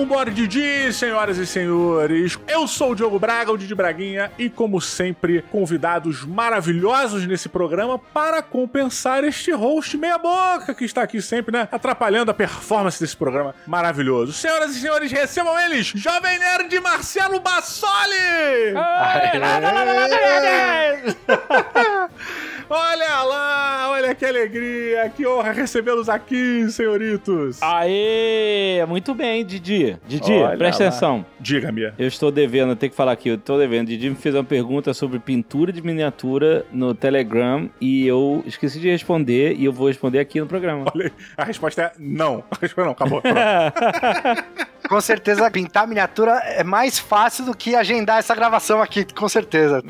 um Bora Didi, senhoras e senhores. Eu sou o Diogo Braga, o Didi Braguinha, e como sempre, convidados maravilhosos nesse programa para compensar este host meia-boca que está aqui sempre, né? Atrapalhando a performance desse programa maravilhoso. Senhoras e senhores, recebam eles, Jovem Nerd Marcelo Bassoli! Olha lá, olha que alegria, que honra recebê-los aqui, senhoritos. Aê, muito bem, Didi. Didi, Olha presta lá. atenção. Diga-me. Eu estou devendo, eu tenho que falar aqui, eu estou devendo. Didi me fez uma pergunta sobre pintura de miniatura no Telegram e eu esqueci de responder e eu vou responder aqui no programa. Olha A resposta é não. A resposta é não, acabou. Com certeza, pintar miniatura é mais fácil do que agendar essa gravação aqui, com certeza.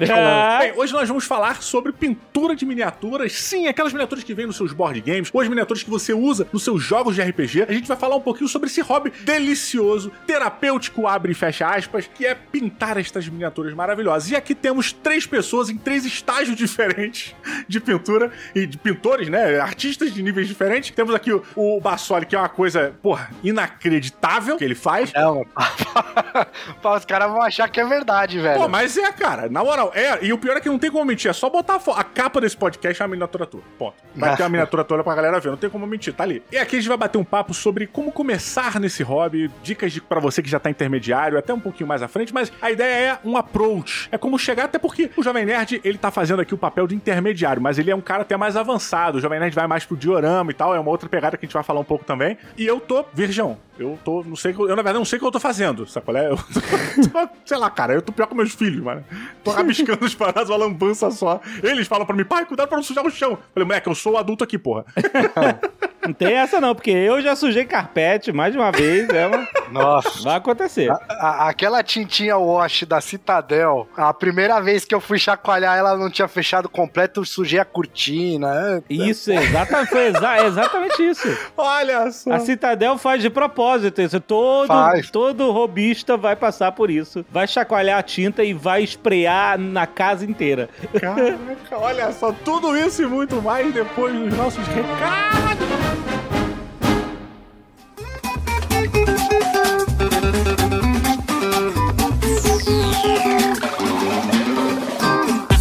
Bem, hoje nós vamos falar sobre pintura de miniaturas. Sim, aquelas miniaturas que vêm nos seus board games, ou as miniaturas que você usa nos seus jogos de RPG. A gente vai falar um pouquinho sobre esse hobby delicioso, terapêutico, abre e fecha aspas, que é pintar estas miniaturas maravilhosas. E aqui temos três pessoas em três estágios diferentes de pintura e de pintores, né? Artistas de níveis diferentes. Temos aqui o, o Bassoli, que é uma coisa, porra, inacreditável que ele faz. Não, Pá, os caras vão achar que é verdade, velho. Pô, mas é, cara. Na moral, é. E o pior é que não tem como mentir. É só botar a, a capa desse podcast é uma miniatura tua. Ponto. Vai ter uma miniatura toda pra galera ver. Não tem como mentir. Tá ali. E aqui a gente vai bater um papo sobre como começar nesse hobby. Dicas de, pra você que já tá intermediário, até um pouquinho mais à frente. Mas a ideia é um approach. É como chegar, até porque o Jovem Nerd, ele tá fazendo aqui o papel de intermediário. Mas ele é um cara até mais avançado. O Jovem Nerd vai mais pro diorama e tal. É uma outra pegada que a gente vai falar um pouco também. E eu tô virgão. Eu tô, não sei, eu na verdade não sei o que eu tô fazendo, qual é? Eu tô, sei lá, cara, eu tô pior que meus filhos, mano. Tô rabiscando as paradas, uma lambança só. Eles falam pra mim, pai, cuidado pra não sujar o chão. Eu falei, moleque, eu sou o adulto aqui, porra. Não tem essa não, porque eu já sujei carpete mais de uma vez, é uma... Nossa. vai acontecer. A- a- aquela tintinha wash da Citadel, a primeira vez que eu fui chacoalhar, ela não tinha fechado completo, eu sujei a cortina. Isso, exatamente, foi exa- exatamente isso. Olha só. A Citadel faz de propósito isso. Todo, Faz. todo robista vai passar por isso. Vai chacoalhar a tinta e vai esprear na casa inteira. Caraca, olha só, tudo isso e muito mais depois dos nossos recados.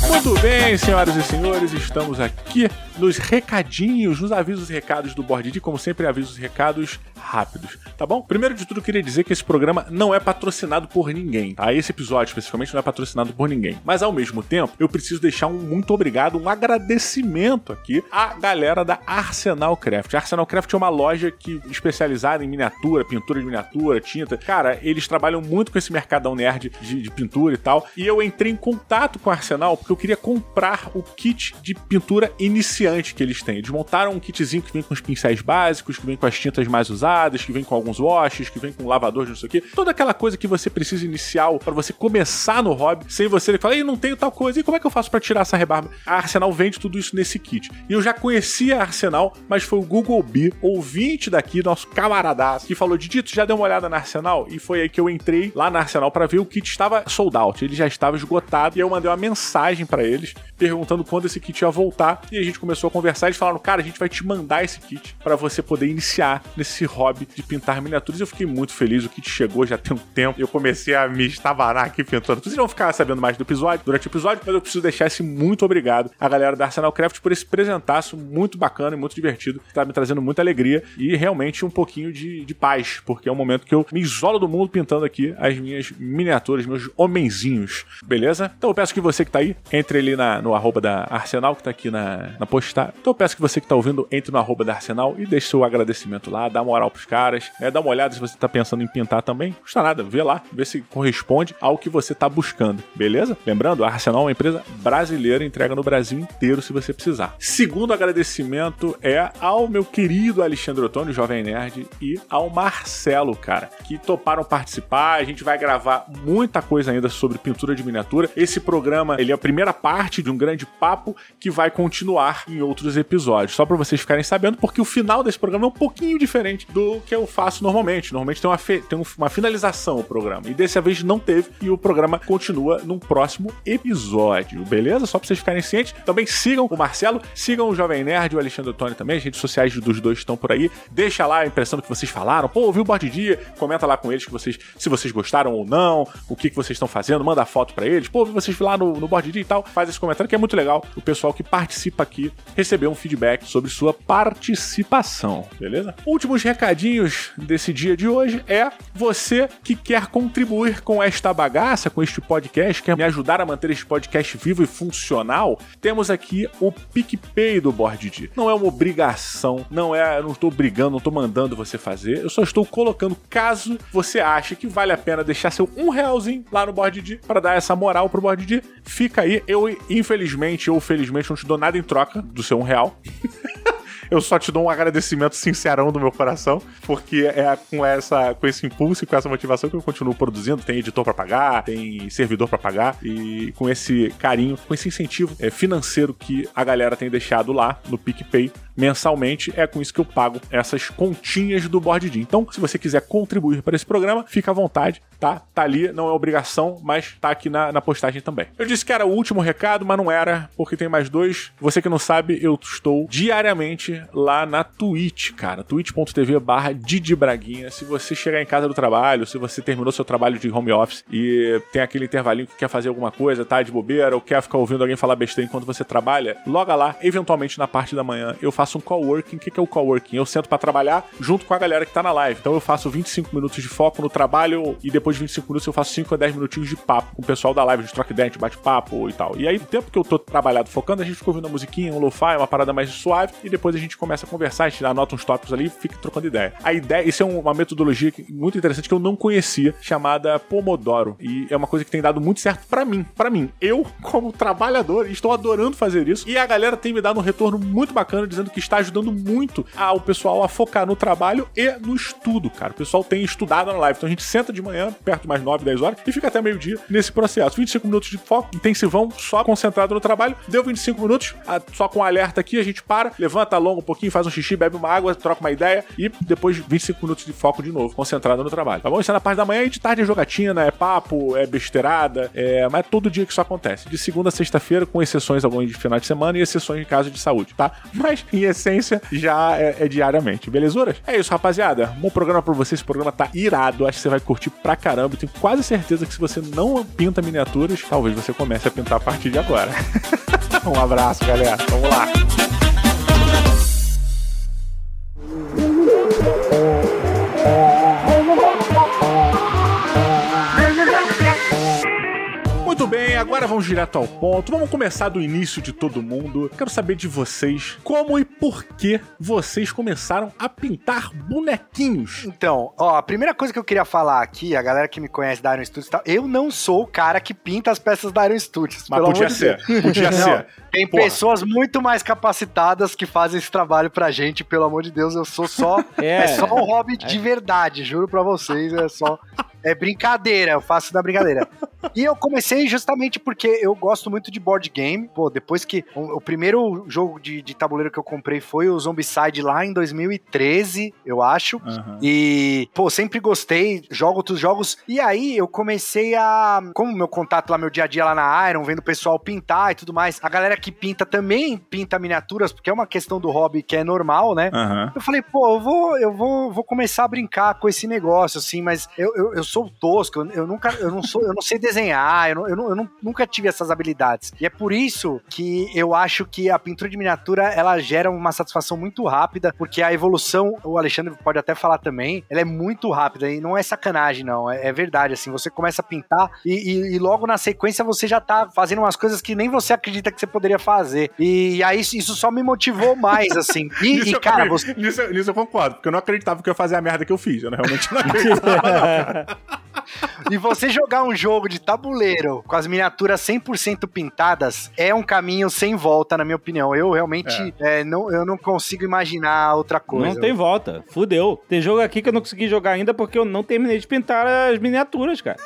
Muito bem, senhoras e senhores, estamos aqui nos recadinhos, nos avisos e recados do Board e como sempre, avisos e recados rápidos, tá bom? Primeiro de tudo, queria dizer que esse programa não é patrocinado por ninguém, tá? Esse episódio, especificamente, não é patrocinado por ninguém. Mas, ao mesmo tempo, eu preciso deixar um muito obrigado, um agradecimento aqui à galera da Arsenal Craft. A Arsenal Craft é uma loja que especializada em miniatura, pintura de miniatura, tinta. Cara, eles trabalham muito com esse mercadão nerd de, de pintura e tal. E eu entrei em contato com a Arsenal porque eu queria comprar o kit de pintura que eles têm. Eles montaram um kitzinho que vem com os pincéis básicos, que vem com as tintas mais usadas, que vem com alguns washes, que vem com lavador de não sei o quê. Toda aquela coisa que você precisa inicial para você começar no hobby, sem você falar, ei, não tenho tal coisa, e como é que eu faço para tirar essa rebarba? A Arsenal vende tudo isso nesse kit. E eu já conhecia a Arsenal, mas foi o Google B, ouvinte daqui, nosso camaradaço, que falou, Didito, já deu uma olhada na Arsenal? E foi aí que eu entrei lá na Arsenal para ver o kit estava sold out, ele já estava esgotado, e eu mandei uma mensagem para eles, perguntando quando esse kit ia voltar, e a gente começou a conversar, eles falaram, cara, a gente vai te mandar esse kit para você poder iniciar nesse hobby de pintar miniaturas. Eu fiquei muito feliz, o kit chegou já tem um tempo, eu comecei a me estabanar aqui pintando. Vocês vão ficar sabendo mais do episódio, durante o episódio, mas eu preciso deixar esse muito obrigado à galera da Arsenal Craft por esse presentaço muito bacana e muito divertido, que tá me trazendo muita alegria e realmente um pouquinho de, de paz, porque é um momento que eu me isolo do mundo pintando aqui as minhas miniaturas, meus homenzinhos, beleza? Então eu peço que você que tá aí, entre ali na, no arroba da Arsenal, que tá aqui na, na. Então eu peço que você que tá ouvindo, entre no arroba da Arsenal e deixe seu agradecimento lá, dá moral pros caras, né? dá uma olhada se você tá pensando em pintar também, não custa nada, vê lá, vê se corresponde ao que você tá buscando, beleza? Lembrando, a Arsenal é uma empresa brasileira, entrega no Brasil inteiro se você precisar. Segundo agradecimento é ao meu querido Alexandre Ottoni, Jovem Nerd, e ao Marcelo, cara, que toparam participar. A gente vai gravar muita coisa ainda sobre pintura de miniatura. Esse programa, ele é a primeira parte de um grande papo que vai continuar em outros episódios. Só pra vocês ficarem sabendo, porque o final desse programa é um pouquinho diferente do que eu faço normalmente. Normalmente tem uma, tem uma finalização o programa. E dessa vez não teve. E o programa continua num próximo episódio. Beleza? Só pra vocês ficarem cientes. Também sigam o Marcelo, sigam o Jovem Nerd, o Alexandre Tony também. As redes sociais dos dois estão por aí. Deixa lá a impressão do que vocês falaram. Pô, ouviu o Bord Dia? Comenta lá com eles que vocês, se vocês gostaram ou não, o que, que vocês estão fazendo. Manda foto para eles. Pô, ouvi vocês lá no, no Dia e tal. Faz esse comentário que é muito legal. O pessoal que participa aqui receber um feedback sobre sua participação. Beleza? Últimos recadinhos desse dia de hoje é você que quer contribuir com esta bagaça, com este podcast, quer me ajudar a manter este podcast vivo e funcional, temos aqui o PicPay do Board D. Não é uma obrigação, não é, não estou brigando, não estou mandando você fazer, eu só estou colocando caso você ache que vale a pena deixar seu um realzinho lá no Board D para dar essa moral pro Board D, fica aí. Eu, infelizmente ou felizmente, não te dou nada em troca do seu um real. eu só te dou um agradecimento sincerão do meu coração, porque é com, essa, com esse impulso e com essa motivação que eu continuo produzindo. Tem editor para pagar, tem servidor para pagar, e com esse carinho, com esse incentivo é, financeiro que a galera tem deixado lá no PicPay mensalmente, é com isso que eu pago essas continhas do Board Então, se você quiser contribuir para esse programa, fica à vontade, tá? Tá ali, não é obrigação, mas tá aqui na, na postagem também. Eu disse que era o último recado, mas não era, porque tem mais dois. Você que não sabe, eu estou diariamente lá na Twitch, cara. twitch.tv barra Didi Braguinha. Se você chegar em casa do trabalho, se você terminou seu trabalho de home office e tem aquele intervalinho que quer fazer alguma coisa, tá de bobeira, ou quer ficar ouvindo alguém falar besteira enquanto você trabalha, loga lá, eventualmente na parte da manhã, eu faço um coworking. O que é o coworking? Eu sento para trabalhar junto com a galera que tá na live. Então eu faço 25 minutos de foco no trabalho e depois de 25 minutos eu faço 5 a 10 minutinhos de papo com o pessoal da live, de troca ideia, bate papo e tal. E aí, o tempo que eu tô trabalhado focando, a gente fica ouvindo uma musiquinha, um lo-fi, uma parada mais suave e depois a gente começa a conversar, a gente anota uns tópicos ali e fica trocando ideia. A ideia, isso é uma metodologia muito interessante que eu não conhecia, chamada Pomodoro. E é uma coisa que tem dado muito certo para mim. para mim, eu, como trabalhador, estou adorando fazer isso. E a galera tem me dado um retorno muito bacana, dizendo que está ajudando muito ao pessoal a focar no trabalho e no estudo, cara. O pessoal tem estudado na live. Então a gente senta de manhã, perto de mais 9, 10 horas, e fica até meio-dia nesse processo. 25 minutos de foco, intensivão, só concentrado no trabalho. Deu 25 minutos, só com alerta aqui, a gente para, levanta, alonga um pouquinho, faz um xixi, bebe uma água, troca uma ideia e depois 25 minutos de foco de novo, concentrado no trabalho. Tá bom? Isso é na parte da manhã e de tarde é jogatina, é papo, é besteirada, é... mas é todo dia que isso acontece. De segunda a sexta-feira, com exceções alguns de final de semana e exceções em caso de saúde, tá? Mas, em essência, já é, é diariamente, belezuras? É isso, rapaziada. Bom programa pra vocês. Esse programa tá irado. Acho que você vai curtir pra caramba. tenho quase certeza que se você não pinta miniaturas, talvez você comece a pintar a partir de agora. um abraço, galera. Vamos lá. Muito bem, agora vamos direto ao ponto. Vamos começar do início de todo mundo. Quero saber de vocês como e por que vocês começaram a pintar bonequinhos. Então, ó, a primeira coisa que eu queria falar aqui, a galera que me conhece da Iron Studios e tal, eu não sou o cara que pinta as peças da Iron Studios. Mas podia ser, de podia ser. Tem Porra. pessoas muito mais capacitadas que fazem esse trabalho pra gente, pelo amor de Deus, eu sou só. é, é só um hobby é. de verdade, juro pra vocês, é só. É brincadeira, eu faço da brincadeira. e eu comecei justamente porque eu gosto muito de board game. Pô, depois que. O, o primeiro jogo de, de, tabuleiro que eu comprei foi o Zombicide lá em 2013, eu acho. Uhum. E, pô, sempre gostei, jogo outros jogos. E aí eu comecei a. Como meu contato lá, meu dia a dia lá na Iron, vendo o pessoal pintar e tudo mais, a galera que pinta também pinta miniaturas, porque é uma questão do hobby que é normal, né? Uhum. Eu falei, pô, eu vou, eu vou, vou começar a brincar com esse negócio, assim, mas eu, eu, eu sou tosco, eu, eu, nunca, eu não sou, eu não sei desenhar, eu, não, eu, não, eu não, nunca tive essas habilidades. E é por isso que eu acho que a pintura de miniatura ela gera uma satisfação muito rápida, porque a evolução, o Alexandre pode até falar também, ela é muito rápida e não é sacanagem, não. É, é verdade, assim, você começa a pintar e, e, e, logo na sequência você já tá fazendo umas coisas que nem você acredita que você poderia fazer. E, e aí isso só me motivou mais, assim. E, cara, você... nisso, nisso eu concordo, porque eu não acreditava que eu ia fazer a merda que eu fiz. Eu realmente não acreditava, não, cara. E você jogar um jogo de tabuleiro com as miniaturas 100% pintadas é um caminho sem volta, na minha opinião. Eu realmente é. É, não, eu não consigo imaginar outra coisa. Não tem volta. Fudeu. Tem jogo aqui que eu não consegui jogar ainda porque eu não terminei de pintar as miniaturas, cara.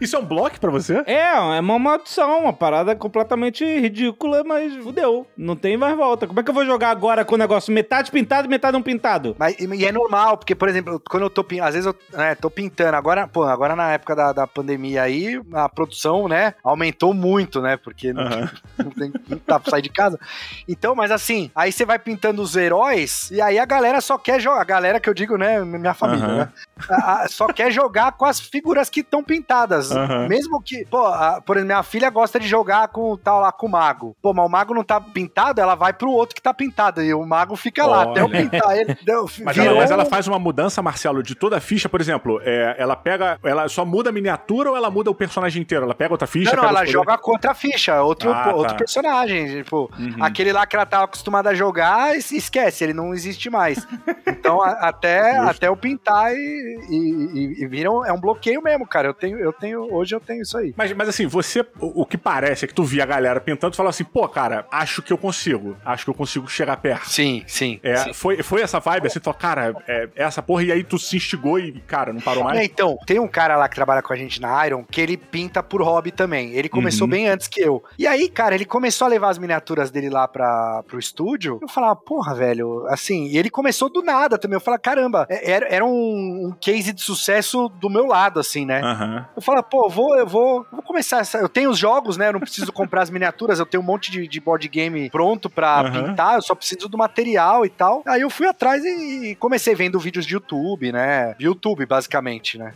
Isso é um bloco pra você? É, é uma maldição, uma parada completamente ridícula, mas fudeu. Não tem mais volta. Como é que eu vou jogar agora com o negócio metade pintado e metade não pintado? Mas, e é normal, porque, por exemplo, quando eu tô às vezes eu né, tô pintando, agora, pô, agora na época da, da pandemia aí, a produção, né, aumentou muito, né, porque não, uhum. não, tem, não dá pra sair de casa. Então, mas assim, aí você vai pintando os heróis, e aí a galera só quer jogar, a galera que eu digo, né, minha família, uhum. né, a, a, só quer jogar com as figuras que estão pintadas. Uhum. Mesmo que, pô, a, por exemplo, minha filha gosta de jogar com tal lá com o mago. Pô, mas o mago não tá pintado, ela vai pro outro que tá pintado. E o mago fica Olha. lá até eu pintar ele. Deu, mas, ela, mas, ela, faz uma mudança, Marcelo, de toda a ficha, por exemplo, é, ela pega. Ela só muda a miniatura ou ela muda o personagem inteiro? Ela pega outra ficha? Não, não ela joga contra a ficha, outro, ah, outro tá. personagem. Tipo, uhum. aquele lá que ela tava acostumada a jogar, esquece, ele não existe mais. Então, a, até, até eu pintar e, e, e, e viram. É um bloqueio mesmo, cara. Eu tenho, eu tenho. Hoje eu tenho isso aí. Mas, mas assim, você. O, o que parece é que tu via a galera pintando e falou assim, pô, cara, acho que eu consigo. Acho que eu consigo chegar perto. Sim, sim. É, sim. Foi, foi essa vibe, assim, tu falou, cara, é, é essa porra, e aí tu se instigou e, cara, não parou mais? É, então, tem um cara lá que trabalha com a gente na Iron que ele pinta por hobby também. Ele começou uhum. bem antes que eu. E aí, cara, ele começou a levar as miniaturas dele lá pra, pro estúdio. Eu falava, porra, velho, assim, e ele começou do nada também. Eu falava, caramba, é, era, era um, um case de sucesso do meu lado, assim, né? Uhum. Eu falava, pô, vou, eu vou, vou começar essa. Eu tenho os jogos, né? Eu não preciso comprar as miniaturas, eu tenho um monte de, de board game pronto pra uhum. pintar, eu só preciso do material e tal. Aí eu fui atrás e comecei vendo vídeos de YouTube, né? YouTube, basicamente, né?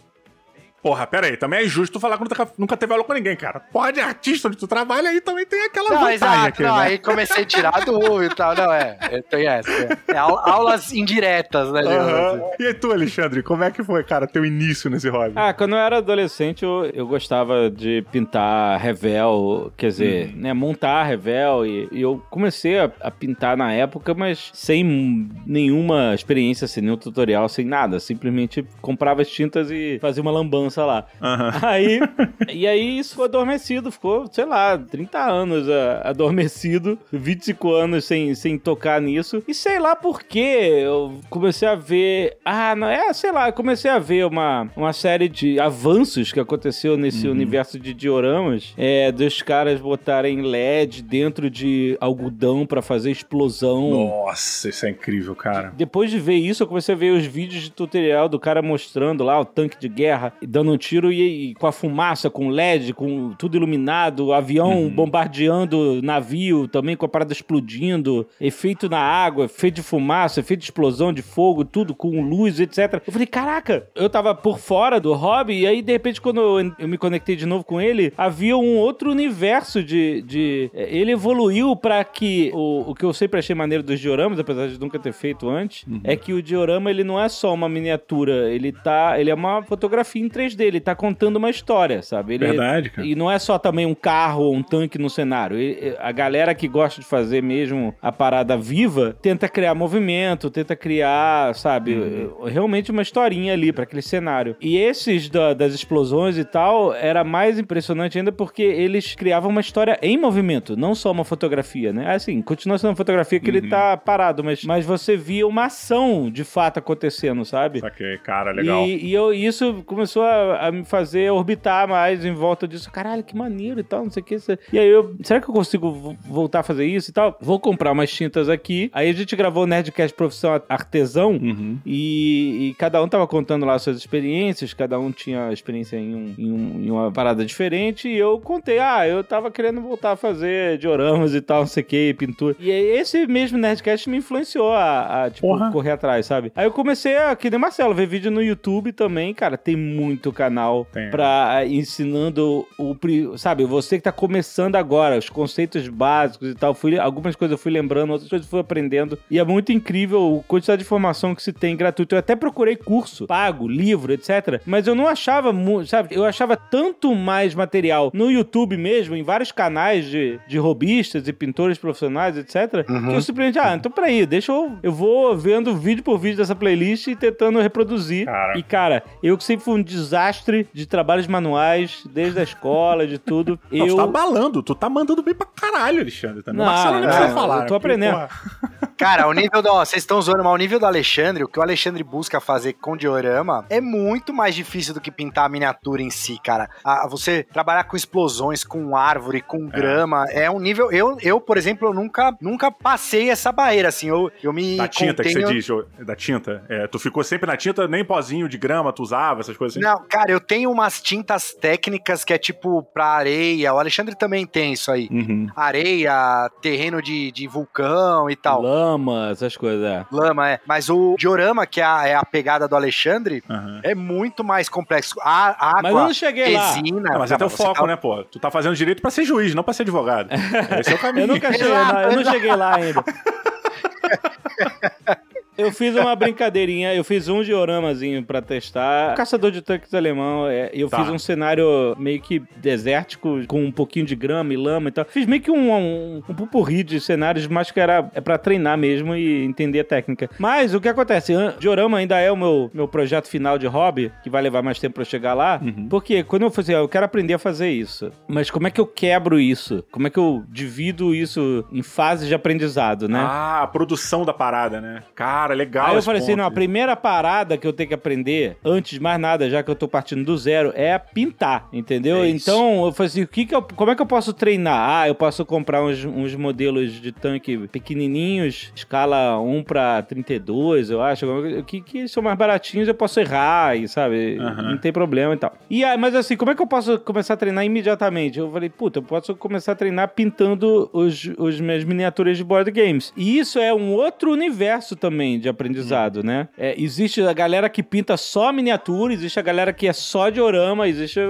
Porra, pera aí, também é injusto tu falar que nunca, nunca teve aula com ninguém, cara. Pode artista onde tu trabalha aí também tem aquela não, vantagem exato, aqui, não, né? aí comecei a tirar do e tal, não, é, é tem essa. É, é aulas indiretas, né, uhum. E tu, Alexandre, como é que foi, cara, teu início nesse hobby? Ah, quando eu era adolescente, eu, eu gostava de pintar revel, quer dizer, uhum. né, montar revel, e, e eu comecei a, a, pintar na época, mas sem nenhuma experiência, sem nenhum tutorial, sem nada, simplesmente comprava as tintas e fazia uma lambança criança lá. Uhum. Aí, e aí isso foi adormecido, ficou, sei lá, 30 anos uh, adormecido, 25 anos sem, sem tocar nisso. E sei lá por que eu comecei a ver. Ah, não é, sei lá, eu comecei a ver uma, uma série de avanços que aconteceu nesse uhum. universo de dioramas, é, dos caras botarem LED dentro de algodão para fazer explosão. Nossa, isso é incrível, cara. Depois de ver isso, eu comecei a ver os vídeos de tutorial do cara mostrando lá o tanque de guerra, dando dando um tiro e, e, com a fumaça, com LED, com tudo iluminado, avião uhum. bombardeando navio, também com a parada explodindo, efeito na água, efeito de fumaça, efeito de explosão, de fogo, tudo com luz, etc. Eu falei, caraca, eu tava por fora do hobby e aí de repente quando eu, eu me conectei de novo com ele, havia um outro universo de... de eh, ele evoluiu para que o, o que eu sempre achei maneiro dos dioramas, apesar de nunca ter feito antes, uhum. é que o diorama ele não é só uma miniatura, ele tá, ele é uma fotografia em 3D dele, tá contando uma história, sabe? Ele, Verdade, cara. E não é só também um carro ou um tanque no cenário. Ele, a galera que gosta de fazer mesmo a parada viva tenta criar movimento, tenta criar, sabe, uhum. realmente uma historinha ali para aquele cenário. E esses da, das explosões e tal era mais impressionante ainda porque eles criavam uma história em movimento, não só uma fotografia, né? Assim, continua sendo uma fotografia que uhum. ele tá parado, mas, mas você via uma ação de fato acontecendo, sabe? Ok, cara, legal. E, e eu, isso começou a a, me fazer orbitar mais em volta disso. Caralho, que maneiro e tal, não sei o que. E aí eu, será que eu consigo voltar a fazer isso e tal? Vou comprar umas tintas aqui. Aí a gente gravou o Nerdcast Profissão Artesão uhum. e, e, cada um tava contando lá suas experiências, cada um tinha experiência em, um, em, um, em, uma parada diferente e eu contei, ah, eu tava querendo voltar a fazer dioramas e tal, não sei o que, pintura. E esse mesmo Nerdcast me influenciou a, a tipo, correr atrás, sabe? Aí eu comecei a, que nem Marcelo, ver vídeo no YouTube também, cara, tem muito canal Tem. pra ensinando o. Sabe, você que tá começando agora, os conceitos básicos e tal. Fui, algumas coisas eu fui lembrando, outras coisas eu fui aprendendo. E é muito incrível a quantidade de informação que se tem gratuito. Eu até procurei curso, pago, livro, etc. Mas eu não achava, sabe, eu achava tanto mais material no YouTube mesmo, em vários canais de, de robistas e pintores profissionais, etc. Uhum. Que eu simplesmente, ah, então peraí, deixa eu. Eu vou vendo vídeo por vídeo dessa playlist e tentando reproduzir. Cara. E, cara, eu que sempre fui um desastre desastre de trabalhos manuais, desde a escola, de tudo. Não, eu... Tu tá balando, tu tá mandando bem pra caralho, Alexandre. Também. Não, Marcelo não precisa falar. Eu tô aprendendo. Porque, Cara, o nível do. Vocês estão zoando, mas o nível do Alexandre, o que o Alexandre busca fazer com diorama é muito mais difícil do que pintar a miniatura em si, cara. A, você trabalhar com explosões, com árvore, com é. grama, é, um nível. Eu, eu, por exemplo, eu nunca, nunca passei essa barreira, assim. Eu, eu me. Da tinta contenho... que você diz, da tinta. É, tu ficou sempre na tinta, nem pozinho de grama tu usava, essas coisas assim? Não, cara, eu tenho umas tintas técnicas que é tipo pra areia. O Alexandre também tem isso aí. Uhum. Areia, terreno de, de vulcão e tal. Lama, essas coisas, é. Lama, é. Mas o diorama, que é a, é a pegada do Alexandre, uhum. é muito mais complexo. A, água, mas eu não cheguei resina, lá. Não, mas é teu foco, tá... né, pô? Tu tá fazendo direito pra ser juiz, não pra ser advogado. Esse é o caminho. eu nunca cheguei lá, eu não cheguei lá ainda. Eu fiz uma brincadeirinha, eu fiz um dioramazinho pra testar. Caçador de tanques alemão, é, eu tá. fiz um cenário meio que desértico, com um pouquinho de grama e lama e tal. Fiz meio que um, um, um pupurri de cenários, mas que era é pra treinar mesmo e entender a técnica. Mas o que acontece? Diorama ainda é o meu, meu projeto final de hobby, que vai levar mais tempo pra chegar lá. Uhum. Porque quando eu falei, eu quero aprender a fazer isso. Mas como é que eu quebro isso? Como é que eu divido isso em fases de aprendizado, né? Ah, a produção da parada, né? Cara, Cara, legal. Aí eu falei ponto. assim: não, a primeira parada que eu tenho que aprender, antes de mais nada, já que eu tô partindo do zero, é pintar, entendeu? É então eu falei assim: o que que eu, como é que eu posso treinar? Ah, eu posso comprar uns, uns modelos de tanque pequenininhos, escala 1 para 32, eu acho, que, que são mais baratinhos, eu posso errar, e sabe? Uhum. Não tem problema e tal. E aí, mas assim, como é que eu posso começar a treinar imediatamente? Eu falei, puta, eu posso começar a treinar pintando os, os minhas miniaturas de board games. E isso é um outro universo também de aprendizado, hum. né? É, existe a galera que pinta só miniatura, existe a galera que é só diorama, existe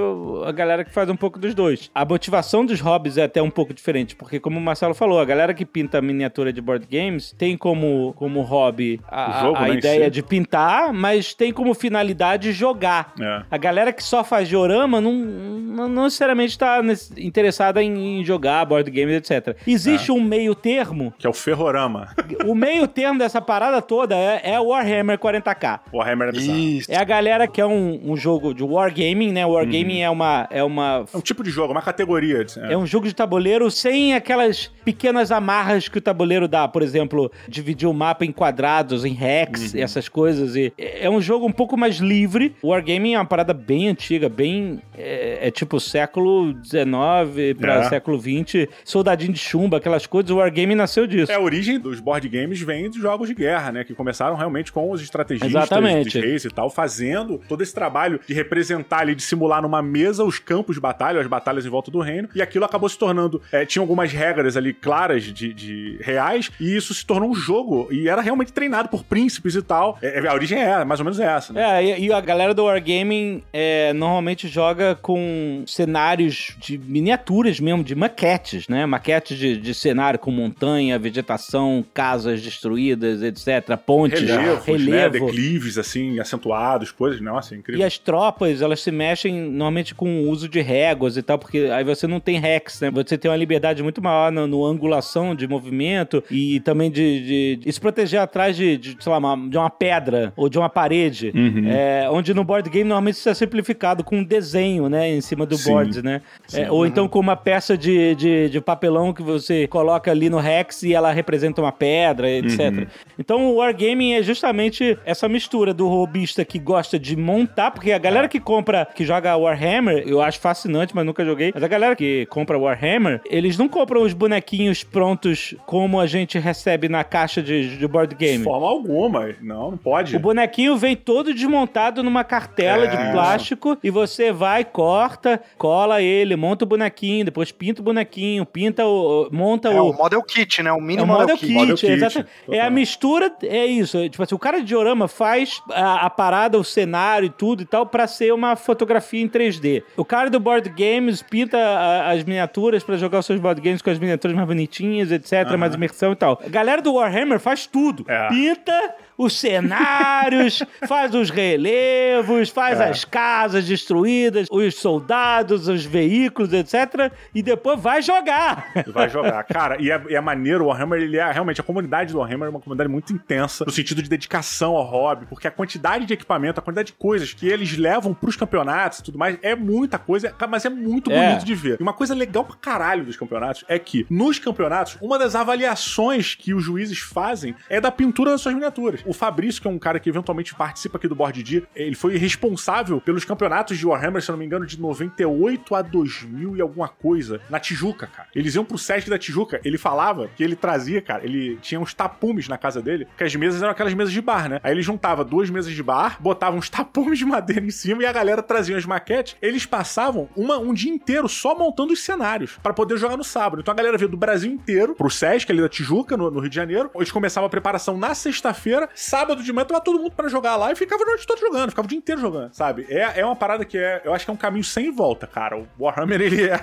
a galera que faz um pouco dos dois. A motivação dos hobbies é até um pouco diferente, porque como o Marcelo falou, a galera que pinta miniatura de board games tem como, como hobby a, jogo, a, a ideia de pintar, mas tem como finalidade jogar. É. A galera que só faz diorama não, não, não necessariamente está interessada em, em, jogar board games, etc. Existe é. um meio termo... Que é o ferrorama. O meio termo dessa parada toda é, é Warhammer 40k. Warhammer é bizarro. Isso. É a galera que é um, um jogo de Wargaming, né? Wargaming uhum. é uma... É, uma... é um tipo de jogo, uma categoria. É. é um jogo de tabuleiro sem aquelas pequenas amarras que o tabuleiro dá. Por exemplo, dividir o mapa em quadrados, em hacks, uhum. essas coisas. E é um jogo um pouco mais livre. Wargaming é uma parada bem antiga, bem... É, é tipo século XIX para é. século XX. Soldadinho de chumbo, aquelas coisas. O Wargaming nasceu disso. É, a origem dos board games vem dos jogos de guerra, né? Que começaram realmente com os estrategistas Exatamente. de reis e tal, fazendo todo esse trabalho de representar ali, de simular numa mesa os campos de batalha, as batalhas em volta do reino, e aquilo acabou se tornando. É, tinha algumas regras ali claras de, de, reais, e isso se tornou um jogo, e era realmente treinado por príncipes e tal. É, a origem é mais ou menos essa. Né? É, e, a galera do Wargaming é, normalmente joga com cenários de miniaturas mesmo, de maquetes, né? Maquetes de, de cenário com montanha, vegetação, casas destruídas, etc pontes, relevos, né? relevo. Né? declives assim, acentuados, coisas, nossa, é incrível. E as tropas, elas se mexem normalmente com o uso de réguas e tal, porque aí você não tem rex, né? Você tem uma liberdade muito maior no, no angulação de movimento e também de, de, de se proteger atrás de, de sei lá, uma, de uma pedra ou de uma parede, uhum. é, onde no board game normalmente isso é simplificado com um desenho, né, em cima do Sim. board, né? É, ou então com uma peça de, de, de, papelão que você coloca ali no hex e ela representa uma pedra, etc. Uhum. Então o wargaming é justamente essa mistura do robista que gosta de montar, porque a galera que compra, que joga Warhammer, eu acho fascinante, mas nunca joguei. Mas a galera que compra Warhammer, eles não compram os bonequinhos prontos como a gente recebe na caixa de, de board game. De forma alguma, não, não pode. O bonequinho vem todo desmontado numa cartela é. de plástico e você vai, corta, cola ele, monta o bonequinho, depois pinta o bonequinho, pinta o. monta é o. o model kit, né? O mínimo é o model, model kit. Model kit. É a mistura, é isso. Tipo assim, o cara de diorama faz a, a, parada, o cenário e tudo e tal, pra ser uma fotografia em 3D. O cara do board games pinta a, as miniaturas para jogar os seus board games com as miniaturas mais bonitinhas, etc., uhum. mais imersão e tal. A galera do Warhammer faz tudo. É. Pinta os cenários, faz os relevos, faz é. as casas destruídas, os soldados, os veículos, etc. E depois vai jogar. Vai jogar. Cara, e é, é maneiro, o Warhammer, ele é realmente, a comunidade do Warhammer é uma comunidade muito intensa, no sentido de dedicação ao hobby, porque a quantidade de equipamento, a quantidade de coisas que eles levam pros campeonatos e tudo mais, é muita coisa, mas é muito é. bonito de ver. E uma coisa legal pra caralho dos campeonatos é que, nos campeonatos, uma das avaliações que os juízes fazem é da pintura das suas miniaturas. O Fabrício, que é um cara que eventualmente participa aqui do Board D, ele foi responsável pelos campeonatos de Warhammer, se não me engano, de 98 a 2000 e alguma coisa, na Tijuca, cara. Eles iam pro Sesc da Tijuca, ele falava que ele trazia, cara, ele tinha uns tapumes na casa dele, que as mesas eram aquelas mesas de bar, né? Aí ele juntava duas mesas de bar, botava uns tapumes de madeira em cima e a galera trazia as maquetes. Eles passavam uma, um dia inteiro só montando os cenários para poder jogar no sábado. Então a galera veio do Brasil inteiro pro Sesc ali da Tijuca, no, no Rio de Janeiro. Eles começavam a preparação na sexta-feira, sábado de manhã tava todo mundo para jogar lá e ficava a noite toda jogando, ficava o dia inteiro jogando, sabe? É, é uma parada que é, eu acho que é um caminho sem volta, cara. O Warhammer, ele é.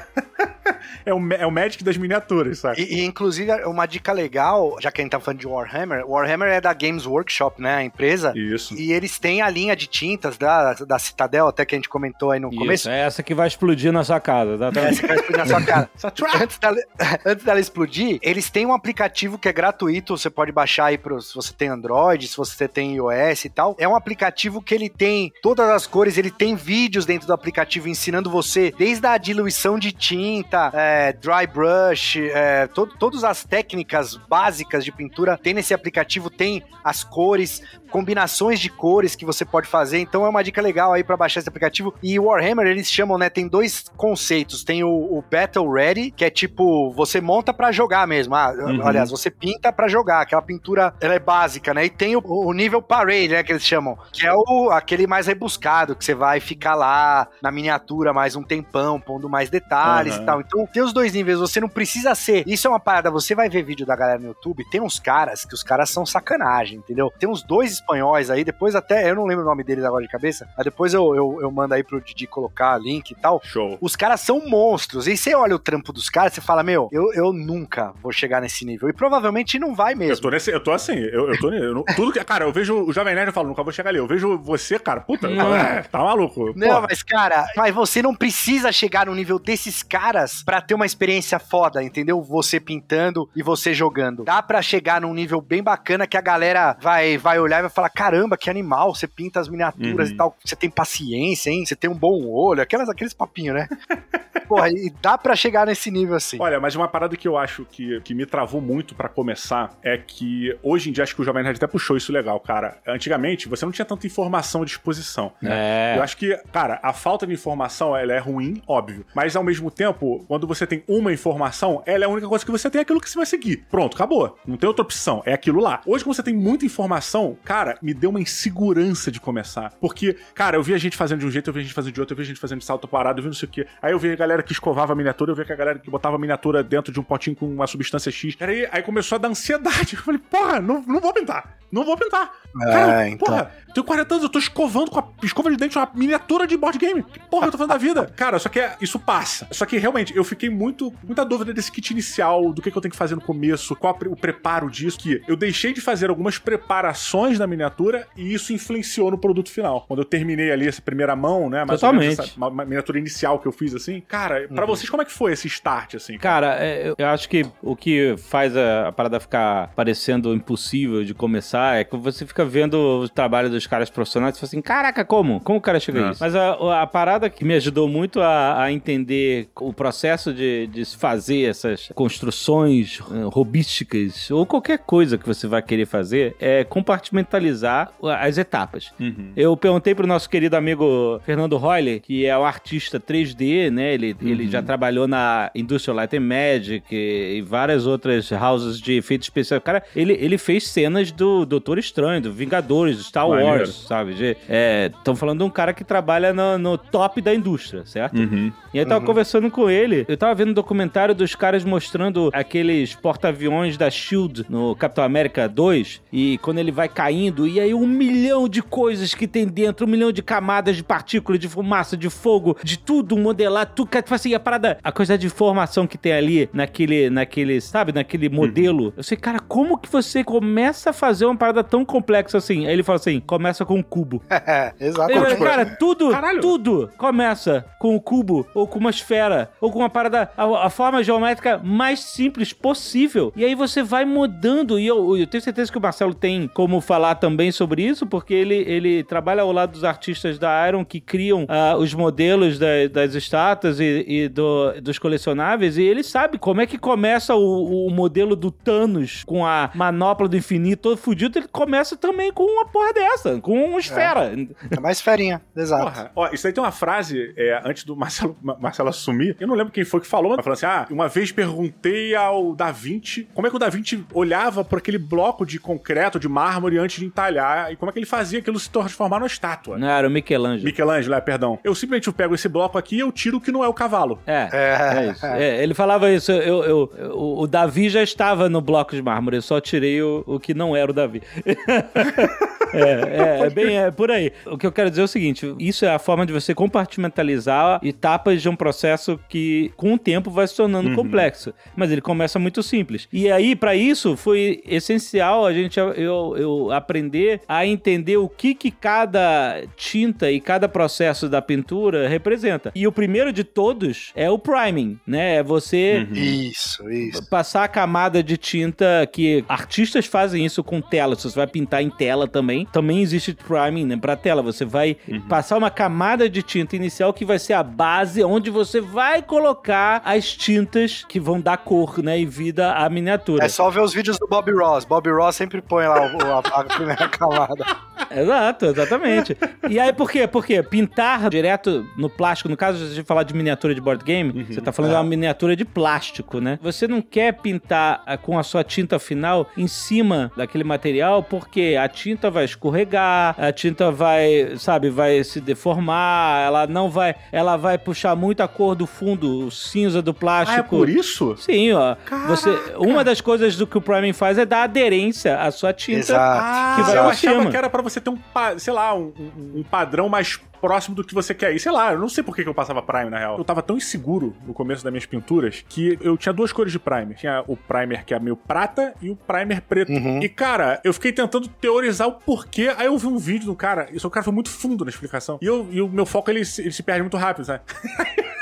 é, o, é o Magic das miniaturas, sabe? E, e, inclusive, uma dica legal, já que a gente tá falando de Warhammer, Warhammer é da Games Workshop, né? A empresa. Isso. E eles têm a linha de tintas da, da Citadel, até que a gente comentou aí no Isso, começo. É essa que vai explodir na sua casa, tá? É essa que vai explodir na sua casa. antes, dela, antes dela explodir, eles têm um aplicativo que é gratuito, você pode baixar aí pro, se você tem Android, se você tem iOS e tal. É um aplicativo que ele tem todas as cores, ele tem vídeos dentro do aplicativo ensinando você desde a diluição de tinta, é, dry brush, é, to, todas as técnicas básicas de pintura tem nesse aplicativo, tem as cores, combinações de cores que você pode fazer. Então é uma dica legal aí para baixar esse aplicativo. E o Warhammer, eles chamam, né? Tem dois conceitos. Tem o, o Battle Ready, que é tipo, você monta para jogar mesmo. Ah, uhum. Aliás, você pinta para jogar. Aquela pintura, ela é básica, né? E tem o, o, nível Parade, né? Que eles chamam. Que é o, aquele mais rebuscado, que você vai ficar lá na miniatura mais um tempão, pondo mais detalhes uhum. e tal. Então tem os dois níveis. Você não precisa ser. Isso é uma parada. Você vai ver vídeo da galera no YouTube, tem uns caras que os caras são sacanagem, entendeu? Tem uns dois espanhóis aí, depois até, eu não lembro o nome deles agora de cabeça, mas depois eu, eu, eu mando aí pro Didi colocar link e tal. Show. Os caras são monstros. E você olha o trampo dos caras, você fala, meu, eu, eu nunca vou chegar nesse nível. E provavelmente não vai mesmo. Eu tô, nesse, eu tô assim, eu, eu tô eu não, tudo que, cara, eu vejo o Jovem Nerd e falo, nunca vou chegar ali. Eu vejo você, cara, puta, é, tá maluco. Não, Porra. mas cara, mas você não precisa chegar no nível desses caras para ter uma experiência foda, entendeu? Você pintando e você jogando. Dá para chegar num nível bem bacana que a galera vai vai olhar e vai falar: caramba, que animal, você pinta as miniaturas uhum. e tal, você tem paciência, hein? Você tem um bom olho, aquelas, aqueles papinhos, né? Porra, e dá para chegar nesse nível assim. Olha, mas uma parada que eu acho que, que me travou muito para começar é que hoje em dia acho que o Jovem Nerd até puxou isso legal, cara. Antigamente você não tinha tanta informação à disposição. Né? É. Eu acho que, cara, a falta de informação ela é ruim, óbvio. Mas ao mesmo tempo, quando você tem uma informação, ela é a única coisa que você tem, é aquilo que você vai seguir. Pronto, acabou. Não tem outra opção. É aquilo lá. Hoje, quando você tem muita informação, cara, me deu uma insegurança de começar. Porque, cara, eu vi a gente fazendo de um jeito, eu vi a gente fazendo de outro, eu vi a gente fazendo de salto parado, eu vi não sei o quê. Aí eu vi a galera que escovava a miniatura, eu vi que a galera que botava a miniatura dentro de um potinho com uma substância X. Aí, aí começou a dar ansiedade. Eu falei, porra, não, não vou pintar. Não vou pintar. É, cara, então... porra, tenho 40 anos, eu tô escovando com a escova de dente uma miniatura de board game. Que porra eu tô fazendo da vida? Cara, só que é, isso passa. Só que realmente, eu fiquei muito, muita dúvida desse kit inicial, do que, que eu tenho que fazer no começo, qual o preparo disso, que eu deixei de fazer algumas preparações na miniatura e isso influenciou no produto final. Quando eu terminei ali essa primeira mão, né? Mais Totalmente. Essa, uma, miniatura inicial que eu fiz assim. Cara, para uhum. vocês, como é que foi esse start, assim? Cara, é, eu acho que o que faz a, a parada ficar parecendo impossível de começar é que você fica vendo o trabalho dos caras profissionais e fala assim: caraca, como? Como o cara chega a isso? Mas a, a parada que me ajudou muito a, a entender o processo de, de fazer essas construções uh, robísticas ou qualquer coisa que você vai querer fazer é compartimentalizar as etapas. Uhum. Eu perguntei pro nosso querido amigo Fernando Royle, que é um artista 3D, né? Ele, uhum. ele já trabalhou na Industrial Light and Magic e várias outras houses de efeitos especiais. Cara, ele, ele fez cenas do Doutor Estranho, do Vingadores, do Star Maneiro. Wars, sabe? Estão é, falando de um cara que trabalha no, no top da indústria, certo? Uhum. E aí eu tava uhum. conversando com ele, eu tava vendo um documentário dos caras mostrando aqueles porta-aviões da SHIELD no Capitão América 2, e quando ele vai caindo, e aí um milhão de coisas que tem dentro, um milhão de camadas de partículas, de fumaça, de fogo, de tudo modelar, tudo, tipo assim, a parada, a coisa de informação que tem ali naquele, naquele, sabe, naquele modelo. Uhum. Eu sei, cara, como que você começa a fazer uma parada tão complexa assim. Aí ele fala assim: começa com um cubo. Exato. Ele, cara, tudo, Caralho. tudo começa com o cubo, ou com uma esfera, ou com uma parada, a, a, forma geométrica mais simples possível. E aí você vai mudando. E eu, eu, tenho certeza que o Marcelo tem como falar também sobre isso, porque ele, ele trabalha ao lado dos artistas da Iron que criam uh, os modelos da, das estátuas e, e do, dos colecionáveis, e ele sabe como é que começa o, o modelo do Thanos com a manopla do infinito todo fudido. Ele começa também com uma porra dessa, com uma esfera. É, é mais esferinha, exato. Porra, ó, isso aí tem uma frase é, antes do Marcelo, Marcelo assumir. Eu não lembro quem foi que falou, mas falou assim: ah, uma vez perguntei ao Da Vinci como é que o Da Vinci olhava por aquele bloco de concreto, de mármore, antes de entalhar, e como é que ele fazia aquilo se transformar numa estátua. Não, era o Michelangelo. Michelangelo, é, perdão. Eu simplesmente pego esse bloco aqui e eu tiro o que não é o cavalo. É, é, é isso. É, ele falava isso, eu, eu, eu, o Davi já estava no bloco de mármore, eu só tirei o, o que não era o Davi. é, é, é, bem é, por aí. O que eu quero dizer é o seguinte: isso é a forma de você compartimentalizar etapas de um processo que, com o tempo, vai se tornando uhum. complexo. Mas ele começa muito simples. E aí, para isso, foi essencial a gente eu, eu aprender a entender o que, que cada tinta e cada processo da pintura representa. E o primeiro de todos é o priming, né? É você uhum. isso, isso. passar a camada de tinta que artistas fazem isso com tela. Você vai pintar em tela também. Também existe priming né, para tela. Você vai uhum. passar uma camada de tinta inicial que vai ser a base onde você vai colocar as tintas que vão dar cor, né, e vida à miniatura. É só ver os vídeos do Bob Ross. Bob Ross sempre põe lá a, a primeira camada. Exato, exatamente. E aí por quê? Porque pintar direto no plástico, no caso de falar de miniatura de board game, uhum, você tá falando é. de uma miniatura de plástico, né? Você não quer pintar ah, com a sua tinta final em cima daquele material porque a tinta vai escorregar, a tinta vai, sabe, vai se deformar, ela não vai, ela vai puxar muito a cor do fundo, o cinza do plástico. Ah, é por isso? Sim, ó. Caraca. Você, uma das coisas do que o priming faz é dar aderência à sua tinta Exato. que vai ah, eu achava que era para você ter um, sei lá, um, um padrão mais próximo do que você quer. E sei lá, eu não sei por que eu passava Prime, na real. Eu tava tão inseguro no começo das minhas pinturas que eu tinha duas cores de Primer. Tinha o Primer que é meio prata e o Primer preto. Uhum. E, cara, eu fiquei tentando teorizar o porquê. Aí eu vi um vídeo do cara, e o cara foi muito fundo na explicação. E, eu, e o meu foco, ele, ele se perde muito rápido, sabe?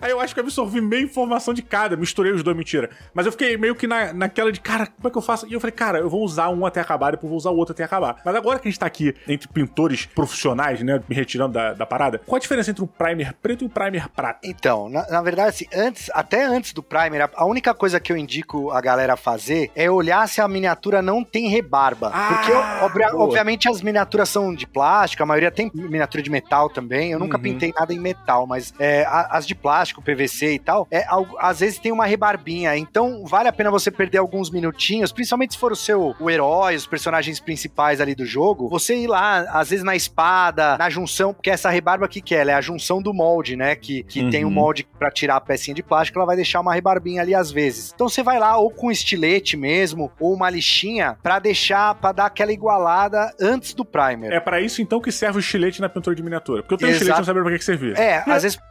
Aí eu acho que eu absorvi meia informação de cada, misturei os dois, mentira. Mas eu fiquei meio que na, naquela de, cara, como é que eu faço? E eu falei, cara, eu vou usar um até acabar, depois vou usar o outro até acabar. Mas agora que a gente tá aqui entre pintores profissionais, né, me retirando da, da parada, qual a diferença entre o primer preto e o primer prata? Então, na, na verdade, assim, antes, até antes do primer, a única coisa que eu indico a galera fazer é olhar se a miniatura não tem rebarba. Ah, porque, obviamente, as miniaturas são de plástico, a maioria tem miniatura de metal também. Eu nunca uhum. pintei nada em metal, mas é, as de plástico, PVC e tal, é, às vezes tem uma rebarbinha. Então vale a pena você perder alguns minutinhos, principalmente se for o seu o herói, os personagens principais ali do jogo, você ir lá, às vezes na espada, na junção, porque essa rebarba aqui que é, ela é a junção do molde, né? Que, que uhum. tem um molde para tirar a pecinha de plástico, ela vai deixar uma rebarbinha ali às vezes. Então você vai lá ou com estilete mesmo, ou uma lixinha, para deixar, para dar aquela igualada antes do primer. É para isso então que serve o estilete na pintura de miniatura. Porque eu tenho Exato. estilete não sabia pra que, que servia. É, às vezes